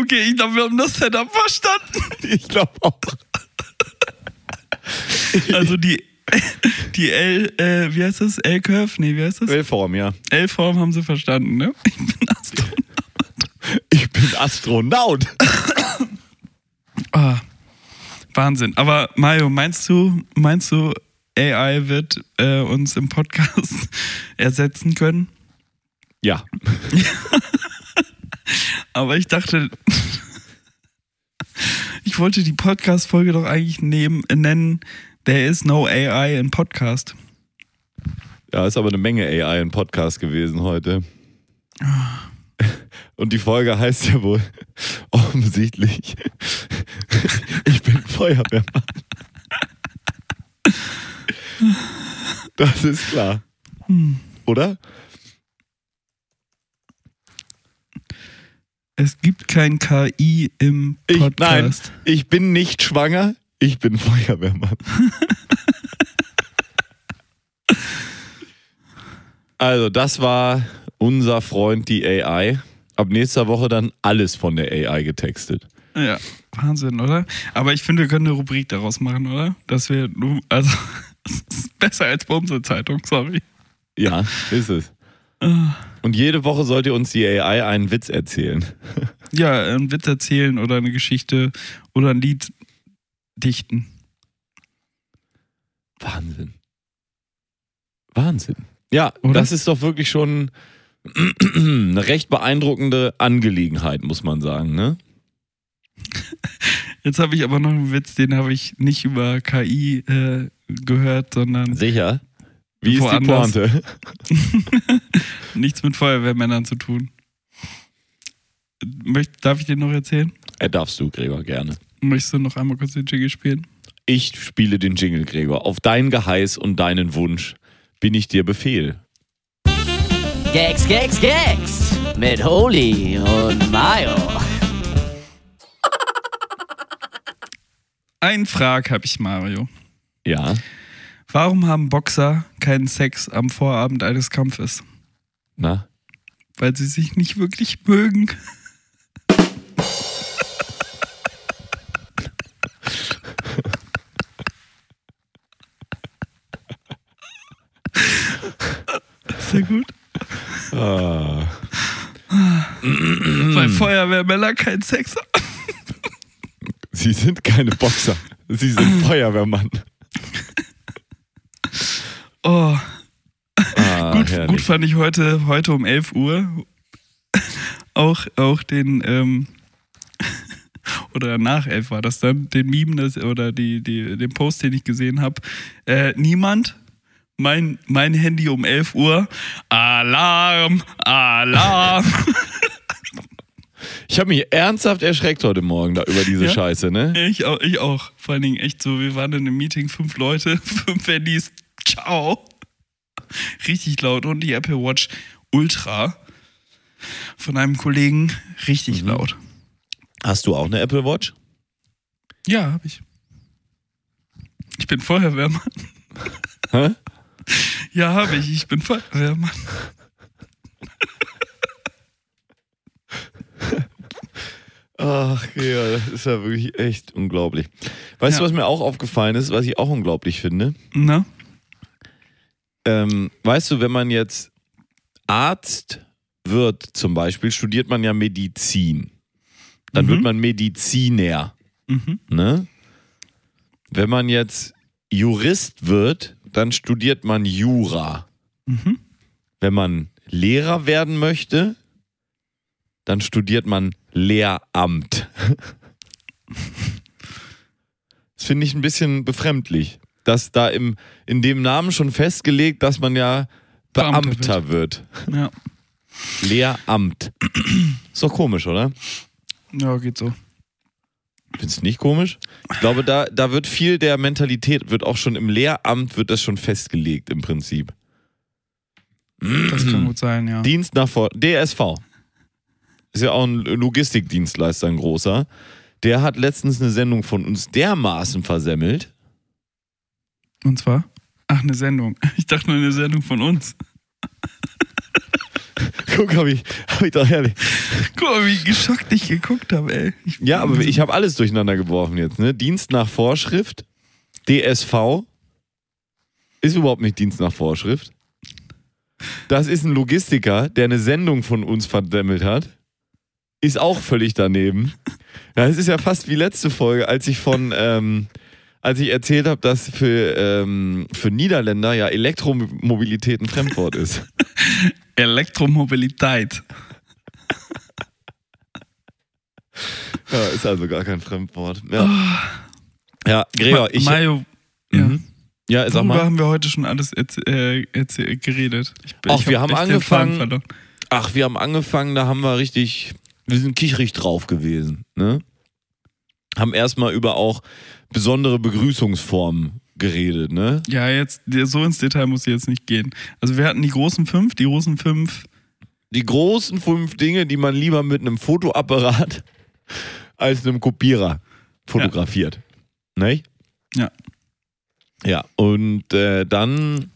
Speaker 2: Okay, ich glaube, wir haben das Setup verstanden.
Speaker 1: Ich glaube auch.
Speaker 2: Also die, die L, äh, wie heißt das? L-Curve? Nee, wie heißt das?
Speaker 1: Wellform, ja.
Speaker 2: L-Form haben sie verstanden, ne? Ich bin Astronaut.
Speaker 1: Ich bin Astronaut.
Speaker 2: Ah, Wahnsinn. Aber Mario, meinst du, meinst du, AI wird äh, uns im Podcast ersetzen können?
Speaker 1: Ja.
Speaker 2: Aber ich dachte, ich wollte die Podcast-Folge doch eigentlich nehmen, nennen, There is no AI in Podcast.
Speaker 1: Ja, ist aber eine Menge AI im Podcast gewesen heute. Und die Folge heißt ja wohl offensichtlich, ich bin Feuerwehrmann. Das ist klar. Oder?
Speaker 2: Es gibt kein KI im
Speaker 1: Ich, nein,
Speaker 2: Podcast.
Speaker 1: ich bin nicht schwanger, ich bin Feuerwehrmann. also, das war unser Freund, die AI. Ab nächster Woche dann alles von der AI getextet.
Speaker 2: Ja, Wahnsinn, oder? Aber ich finde, wir können eine Rubrik daraus machen, oder? Dass wir, nur- also, es ist besser als Bumse-Zeitung, sorry.
Speaker 1: Ja, ist es. Und jede Woche sollt ihr uns die AI einen Witz erzählen.
Speaker 2: Ja, einen Witz erzählen oder eine Geschichte oder ein Lied dichten.
Speaker 1: Wahnsinn. Wahnsinn. Ja,
Speaker 2: Oder?
Speaker 1: das ist doch wirklich schon eine recht beeindruckende Angelegenheit, muss man sagen, ne?
Speaker 2: Jetzt habe ich aber noch einen Witz, den habe ich nicht über KI äh, gehört, sondern
Speaker 1: Sicher. Wie ist die Pointe?
Speaker 2: nichts mit Feuerwehrmännern zu tun. Möcht, darf ich dir noch erzählen?
Speaker 1: Äh, darfst du, Gregor, gerne.
Speaker 2: Möchtest du noch einmal kurz den Jingle spielen?
Speaker 1: Ich spiele den Jingle, Gregor. Auf dein Geheiß und deinen Wunsch bin ich dir Befehl.
Speaker 5: Gags, Gags, Gags. Mit Holy und Mayo.
Speaker 2: Ein Frag habe ich, Mario.
Speaker 1: Ja.
Speaker 2: Warum haben Boxer keinen Sex am Vorabend eines Kampfes?
Speaker 1: Na?
Speaker 2: Weil sie sich nicht wirklich mögen. Sehr gut.
Speaker 1: Ah.
Speaker 2: Weil Feuerwehrmänner keinen Sex haben.
Speaker 1: Sie sind keine Boxer. Sie sind Feuerwehrmann.
Speaker 2: Oh, gut,
Speaker 1: herrlich.
Speaker 2: gut fand ich heute, heute um 11 Uhr auch, auch den, ähm, oder nach 11 war das dann, den Meme das, oder die, die, den Post, den ich gesehen habe. Äh, niemand, mein, mein Handy um 11 Uhr, Alarm, Alarm.
Speaker 1: Ich habe mich ernsthaft erschreckt heute Morgen da über diese
Speaker 2: Ja?
Speaker 1: Scheiße, ne?
Speaker 2: ich, auch, ich auch. Vor allen Dingen echt so, wir waren in einem Meeting, fünf Leute, fünf Handys, ciao. Richtig laut und die Apple Watch Ultra von einem Kollegen, richtig
Speaker 1: Mhm.
Speaker 2: laut.
Speaker 1: Hast du auch eine Apple Watch?
Speaker 2: Ja, hab ich. Ich bin Feuerwehrmann.
Speaker 1: Hä?
Speaker 2: Ja, habe ich. Ich bin Feuerwehrmann.
Speaker 1: Ach, ja, das ist ja wirklich echt unglaublich. Weißt du,
Speaker 2: Ja.
Speaker 1: was mir auch aufgefallen ist, was ich auch unglaublich finde?
Speaker 2: Na?
Speaker 1: Ähm, weißt du, wenn man jetzt Arzt wird, zum Beispiel, studiert man ja Medizin. Dann
Speaker 2: Mhm.
Speaker 1: wird man Mediziner.
Speaker 2: Mhm.
Speaker 1: Ne? Wenn man jetzt Jurist wird, dann studiert man Jura.
Speaker 2: Mhm.
Speaker 1: Wenn man Lehrer werden möchte, dann studiert man Lehramt. Das finde ich ein bisschen befremdlich, dass da im, in dem Namen schon festgelegt, dass man ja
Speaker 2: Beamter
Speaker 1: Beamter wird.
Speaker 2: Ja.
Speaker 1: Lehramt. Ist doch komisch, oder?
Speaker 2: Ja, geht so.
Speaker 1: Findest du nicht komisch? Ich glaube, da, da wird viel der Mentalität, wird auch schon im Lehramt, wird das schon festgelegt im Prinzip.
Speaker 2: Das kann gut sein, ja.
Speaker 1: Dienst nach Vor DSV. Ist ja auch ein Logistikdienstleister, ein großer. Der hat letztens eine Sendung von uns dermaßen versemmelt.
Speaker 2: Und zwar? Ach, eine Sendung. Ich dachte nur eine Sendung von uns.
Speaker 1: Guck, hab ich, hab ich doch herrlich.
Speaker 2: Guck mal, wie geschockt ich geguckt habe, ey. Ich,
Speaker 1: Ja, aber ich habe alles durcheinander geworfen jetzt. Ne? Dienst nach Vorschrift, DSV, Ist überhaupt nicht Dienst nach Vorschrift. Das ist ein Logistiker, der eine Sendung von uns verdämmelt hat. Ist auch völlig daneben. Ja, es ist ja fast wie letzte Folge, als ich von, ähm, als ich erzählt habe, dass für, ähm, für Niederländer ja Elektromobilität ein Fremdwort ist.
Speaker 2: Elektromobilität.
Speaker 1: Ja, ist also gar kein Fremdwort. Ja, ja Gregor, ich.
Speaker 2: Ja.
Speaker 1: Mhm. Ja, sag
Speaker 2: Worüber
Speaker 1: mal.
Speaker 2: haben wir heute schon alles äh, geredet? Ich,
Speaker 1: Ach,
Speaker 2: ich
Speaker 1: wir
Speaker 2: hab
Speaker 1: haben angefangen-. Ach, wir haben angefangen, da haben wir richtig, wir sind kichrig drauf gewesen. Ne? Haben erstmal über auch besondere Begrüßungsformen geredet, ne?
Speaker 2: Ja, jetzt so ins Detail muss ich jetzt nicht gehen. Also wir hatten die großen fünf, die großen fünf.
Speaker 1: Die großen fünf Dinge, die man lieber mit einem Fotoapparat als einem Kopierer fotografiert. Nicht?
Speaker 2: Ja.
Speaker 1: Ja, und äh, dann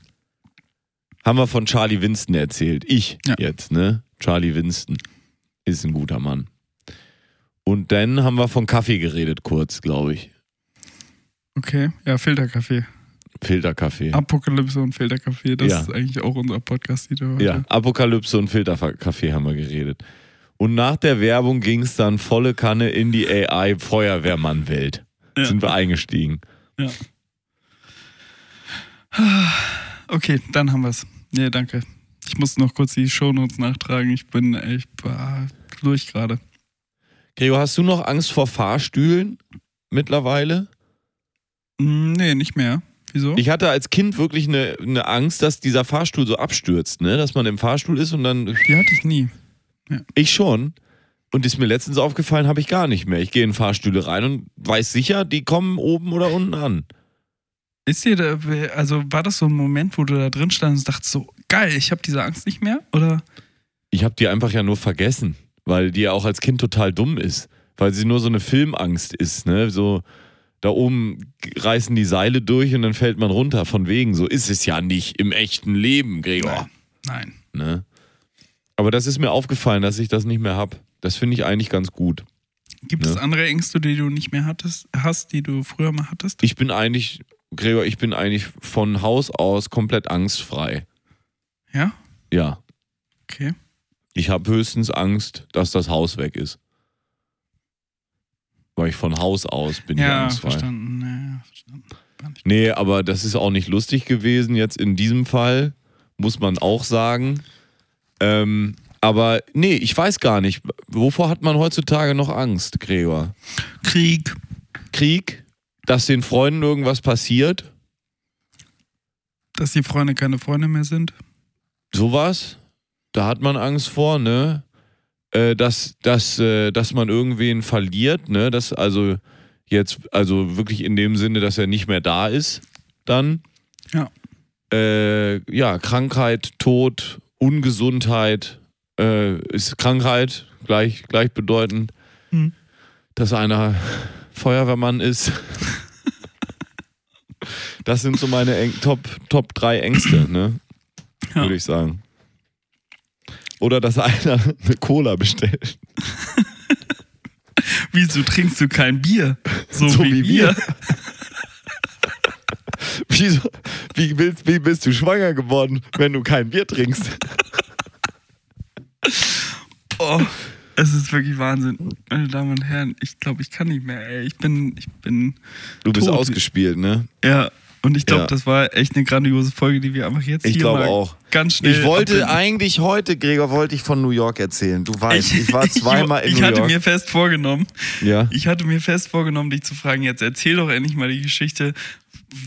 Speaker 1: haben wir von Charlie Winston erzählt. Ich
Speaker 2: Ja.
Speaker 1: jetzt, ne? Charlie Winston ist ein guter Mann. Und dann haben wir von Kaffee geredet, kurz, glaube ich.
Speaker 2: Okay, ja, Filterkaffee.
Speaker 1: Filterkaffee.
Speaker 2: Apokalypse und Filterkaffee, das
Speaker 1: Ja.
Speaker 2: ist eigentlich auch unser Podcast-Titel heute.
Speaker 1: Ja, Apokalypse und Filterkaffee haben wir geredet. Und nach der Werbung ging es dann volle Kanne in die AI-Feuerwehrmann-Welt.
Speaker 2: Ja.
Speaker 1: Sind wir eingestiegen.
Speaker 2: Ja. Okay, dann haben wir's. Nee, danke. Ich muss noch kurz die Shownotes nachtragen. Ich bin echt ah, durch gerade.
Speaker 1: Gregor, hast du noch Angst vor Fahrstühlen mittlerweile?
Speaker 2: Mm, Nee, nicht mehr. Wieso?
Speaker 1: Ich hatte als Kind wirklich eine, eine Angst, dass dieser Fahrstuhl so abstürzt, ne? Dass man im Fahrstuhl ist und dann.
Speaker 2: Die hatte ich nie.
Speaker 1: Ich schon. Und ist mir letztens aufgefallen, habe ich gar nicht mehr. Ich gehe in Fahrstühle rein und weiß sicher, die kommen oben oder unten an.
Speaker 2: Ist dir da, also war das so ein Moment, wo du da drin standst und dachtest so, geil, ich habe diese Angst nicht mehr? Oder?
Speaker 1: Ich habe die einfach ja nur vergessen, weil die ja auch als Kind total dumm ist. Weil sie nur so eine Filmangst ist, ne? So, da oben reißen die Seile durch und dann fällt man runter. Von wegen, so ist es ja nicht im echten Leben, Gregor.
Speaker 2: Nein.
Speaker 1: Ne? Aber das ist mir aufgefallen, dass ich das nicht mehr habe. Das finde ich eigentlich ganz gut.
Speaker 2: Gibt es
Speaker 1: Ne?
Speaker 2: andere Ängste, die du nicht mehr hattest, hast, die du früher mal hattest?
Speaker 1: Ich bin eigentlich, Gregor, ich bin eigentlich von Haus aus komplett angstfrei.
Speaker 2: Ja?
Speaker 1: Ja.
Speaker 2: Okay.
Speaker 1: Ich habe höchstens Angst, dass das Haus weg ist. Weil ich von Haus aus bin ich
Speaker 2: Ja, verstanden. Ja, verstanden.
Speaker 1: Nee, aber das ist auch nicht lustig gewesen jetzt in diesem Fall, muss man auch sagen. Ähm, aber nee, ich weiß gar nicht. Wovor hat man heutzutage noch Angst, Gregor?
Speaker 2: Krieg.
Speaker 1: Krieg? Dass den Freunden irgendwas passiert?
Speaker 2: Dass die Freunde keine Freunde mehr sind?
Speaker 1: Sowas? Da hat man Angst vor, ne? Äh, dass, dass, äh, dass man irgendwen verliert, ne? Dass also jetzt, also wirklich in dem Sinne, dass er nicht mehr da ist, dann.
Speaker 2: Ja.
Speaker 1: Äh, ja, Krankheit, Tod, Ungesundheit, äh, ist Krankheit gleich, gleichbedeutend,
Speaker 2: Hm.
Speaker 1: dass einer Feuerwehrmann ist. Das sind so meine Top, Top 3 Ängste, ne?
Speaker 2: Ja.
Speaker 1: Würde ich sagen. Oder dass einer eine Cola bestellt.
Speaker 2: Wieso trinkst du kein Bier? So,
Speaker 1: So
Speaker 2: wie,
Speaker 1: wie
Speaker 2: wir.
Speaker 1: Wieso, wie, willst, wie bist du schwanger geworden, wenn du kein Bier trinkst?
Speaker 2: Oh, es ist wirklich Wahnsinn. Meine Damen und Herren, ich glaube, ich kann nicht mehr, ey. Ich bin, ich bin,
Speaker 1: Du bist
Speaker 2: Tot.
Speaker 1: ausgespielt, ne?
Speaker 2: ja. Und ich glaube,
Speaker 1: Ja.
Speaker 2: das war echt eine grandiose Folge, die wir einfach jetzt
Speaker 1: Ich
Speaker 2: hier
Speaker 1: glaube
Speaker 2: mal
Speaker 1: auch.
Speaker 2: ganz schnell
Speaker 1: Ich wollte
Speaker 2: abbinden.
Speaker 1: eigentlich heute, Gregor, wollte ich von New York erzählen. Du weißt, ich, war zweimal in
Speaker 2: ich
Speaker 1: New
Speaker 2: hatte
Speaker 1: York.
Speaker 2: mir fest vorgenommen,
Speaker 1: ja.
Speaker 2: ich hatte mir fest vorgenommen, dich zu fragen, jetzt erzähl doch endlich mal die Geschichte,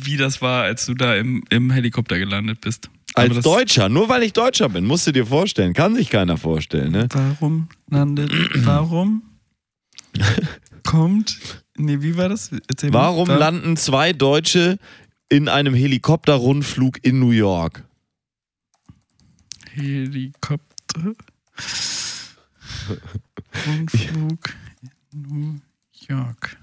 Speaker 2: wie das war, als du da im, im Helikopter gelandet bist.
Speaker 1: Als Deutscher, nur weil ich Deutscher bin, musst du dir vorstellen. Kann sich keiner vorstellen, ne?
Speaker 2: Warum landet, warum kommt, nee, wie war das? Erzähl mal.
Speaker 1: Warum
Speaker 2: Wa-
Speaker 1: landen zwei Deutsche in einem Helikopterrundflug in New York?
Speaker 2: Helikopter. Rundflug in New York.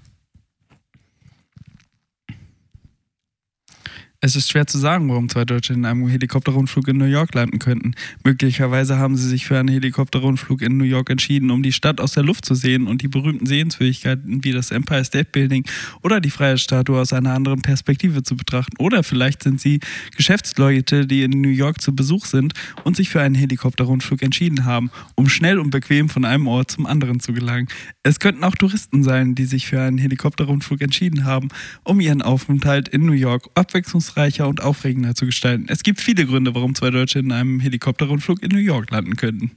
Speaker 2: Es ist schwer zu sagen, warum zwei Deutsche in einem Helikopterrundflug in New York landen könnten. Möglicherweise haben sie sich für einen Helikopterrundflug in New York entschieden, um die Stadt aus der Luft zu sehen und die berühmten Sehenswürdigkeiten wie das Empire State Building oder die Freiheitsstatue aus einer anderen Perspektive zu betrachten. Oder vielleicht sind sie Geschäftsleute, die in New York zu Besuch sind und sich für einen Helikopterrundflug entschieden haben, um schnell und bequem von einem Ort zum anderen zu gelangen. Es könnten auch Touristen sein, die sich für einen Helikopterrundflug entschieden haben, um ihren Aufenthalt in New York abwechslungsreicher und aufregender zu gestalten. Es gibt viele Gründe, warum zwei Deutsche in einem Helikopterrundflug in New York landen könnten.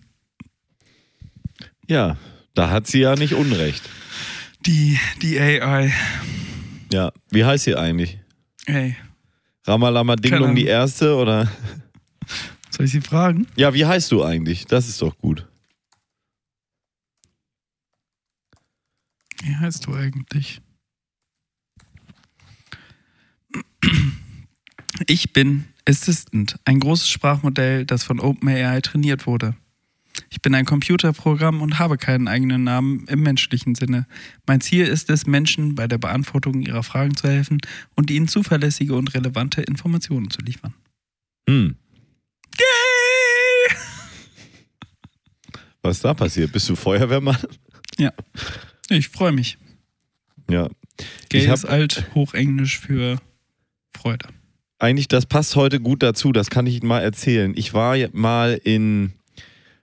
Speaker 1: Ja, da hat sie ja nicht Unrecht.
Speaker 2: Die, die AI.
Speaker 1: Ja, wie heißt sie eigentlich?
Speaker 2: Ey,
Speaker 1: Ramalama Dinglung die erste oder?
Speaker 2: soll ich sie fragen?
Speaker 1: Ja, wie heißt du eigentlich? Das ist doch gut.
Speaker 2: Wie heißt du eigentlich? Ich bin Assistant, ein großes Sprachmodell, das von OpenAI trainiert wurde. Ich bin ein Computerprogramm und habe keinen eigenen Namen im menschlichen Sinne. Mein Ziel ist es, Menschen bei der Beantwortung ihrer Fragen zu helfen und ihnen zuverlässige und relevante Informationen zu liefern.
Speaker 1: Hm.
Speaker 2: Yay!
Speaker 1: Was ist da passiert? Bist du Feuerwehrmann?
Speaker 2: Ja, ich freue mich.
Speaker 1: Ja.
Speaker 2: Gay
Speaker 1: Ich hab-
Speaker 2: ist alt, Hochenglisch für Freude.
Speaker 1: Eigentlich, das passt heute gut dazu, das kann ich Ihnen mal erzählen. Ich war mal in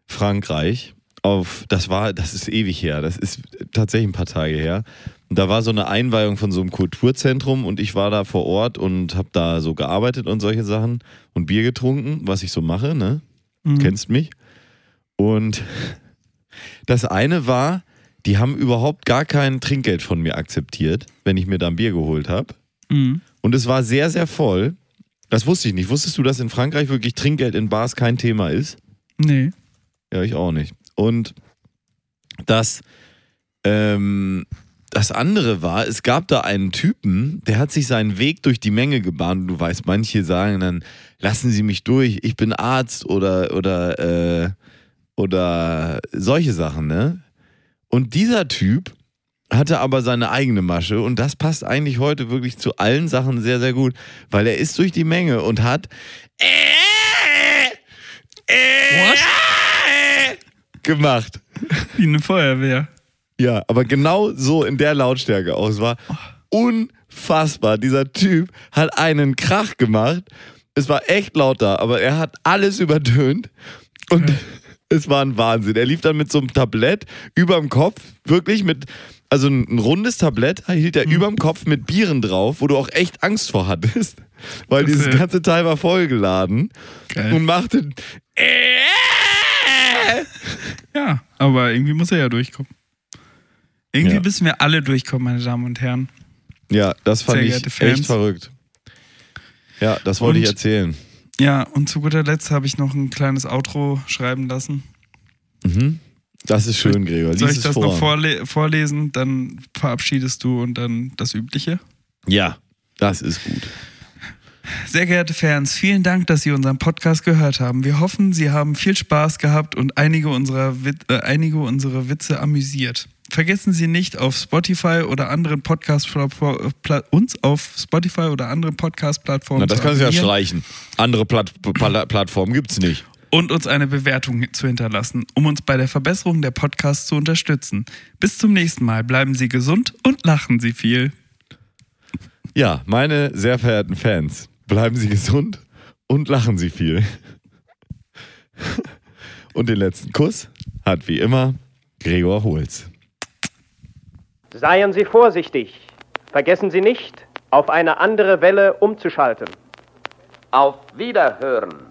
Speaker 1: Frankreich auf, das war, das ist ewig her, das ist tatsächlich ein paar Tage her. Und da war so eine Einweihung von so einem Kulturzentrum und ich war da vor Ort und habe da so gearbeitet und solche Sachen und Bier getrunken, was ich so mache, ne?
Speaker 2: Mhm.
Speaker 1: Kennst mich? Und das eine war, die haben überhaupt gar kein Trinkgeld von mir akzeptiert, wenn ich mir da ein Bier geholt habe.
Speaker 2: Mhm.
Speaker 1: Und es war sehr, sehr voll. Das wusste ich nicht. Wusstest du, dass in Frankreich wirklich Trinkgeld in Bars kein Thema ist?
Speaker 2: Nee.
Speaker 1: Ja, ich auch nicht. Und das, ähm, das andere war, es gab da einen Typen, der hat sich seinen Weg durch die Menge gebahnt. Du weißt, manche sagen dann, lassen Sie mich durch, ich bin Arzt oder, oder, äh, oder solche Sachen, ne? Und dieser Typ hatte aber seine eigene Masche und das passt eigentlich heute wirklich zu allen Sachen sehr, sehr gut, weil er ist durch die Menge und hat gemacht.
Speaker 2: Wie eine Feuerwehr.
Speaker 1: Ja, aber genau so in der Lautstärke auch. Es war unfassbar. Dieser Typ hat einen Krach gemacht. Es war echt laut da, aber er hat alles übertönt. Und es war ein Wahnsinn. Er lief dann mit so einem Tablett überm Kopf, wirklich mit, also ein, ein rundes Tablett hielt er überm Kopf mit Bieren drauf, wo du auch echt Angst vor hattest. Weil dieses
Speaker 2: äh,
Speaker 1: ganze Teil war vollgeladen.
Speaker 2: Geil.
Speaker 1: Und machte.
Speaker 2: Ja, aber irgendwie muss er ja durchkommen. Irgendwie
Speaker 1: Ja.
Speaker 2: müssen wir alle durchkommen, meine Damen und Herren.
Speaker 1: Ja, das fand
Speaker 2: Sehr
Speaker 1: ich
Speaker 2: Fans.
Speaker 1: echt verrückt. Ja, das wollte
Speaker 2: Und-
Speaker 1: ich erzählen.
Speaker 2: Ja, und zu guter Letzt habe ich noch ein kleines Outro schreiben lassen.
Speaker 1: Mhm. Das ist schön, Gregor.
Speaker 2: Soll
Speaker 1: Lies
Speaker 2: ich
Speaker 1: es
Speaker 2: das
Speaker 1: vor.
Speaker 2: noch vorle vorlesen? Dann verabschiedest du und dann das Übliche.
Speaker 1: Ja, das ist gut.
Speaker 2: Sehr geehrte Fans, vielen Dank, dass Sie unseren Podcast gehört haben. Wir hoffen, Sie haben viel Spaß gehabt und einige unserer, Wit äh, einige unserer Witze amüsiert. Vergessen Sie nicht, auf Spotify oder anderen Podcast uns auf Spotify oder anderen Podcast-Plattformen
Speaker 1: das
Speaker 2: zu
Speaker 1: kannst du ja streichen. Andere Platt Pla Plattformen gibt's nicht.
Speaker 2: Und uns eine Bewertung zu hinterlassen, um uns bei der Verbesserung der Podcasts zu unterstützen. Bis zum nächsten Mal. Bleiben Sie gesund und lachen Sie viel.
Speaker 1: Ja, meine sehr verehrten Fans, bleiben Sie gesund und lachen Sie viel. Und den letzten Kuss hat wie immer Gregor Holz.
Speaker 6: Seien Sie vorsichtig. Vergessen Sie nicht, auf eine andere Welle umzuschalten.
Speaker 7: Auf Wiederhören.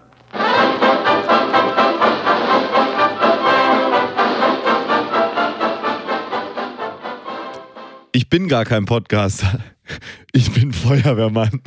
Speaker 1: Ich bin gar kein Podcaster. Ich bin Feuerwehrmann.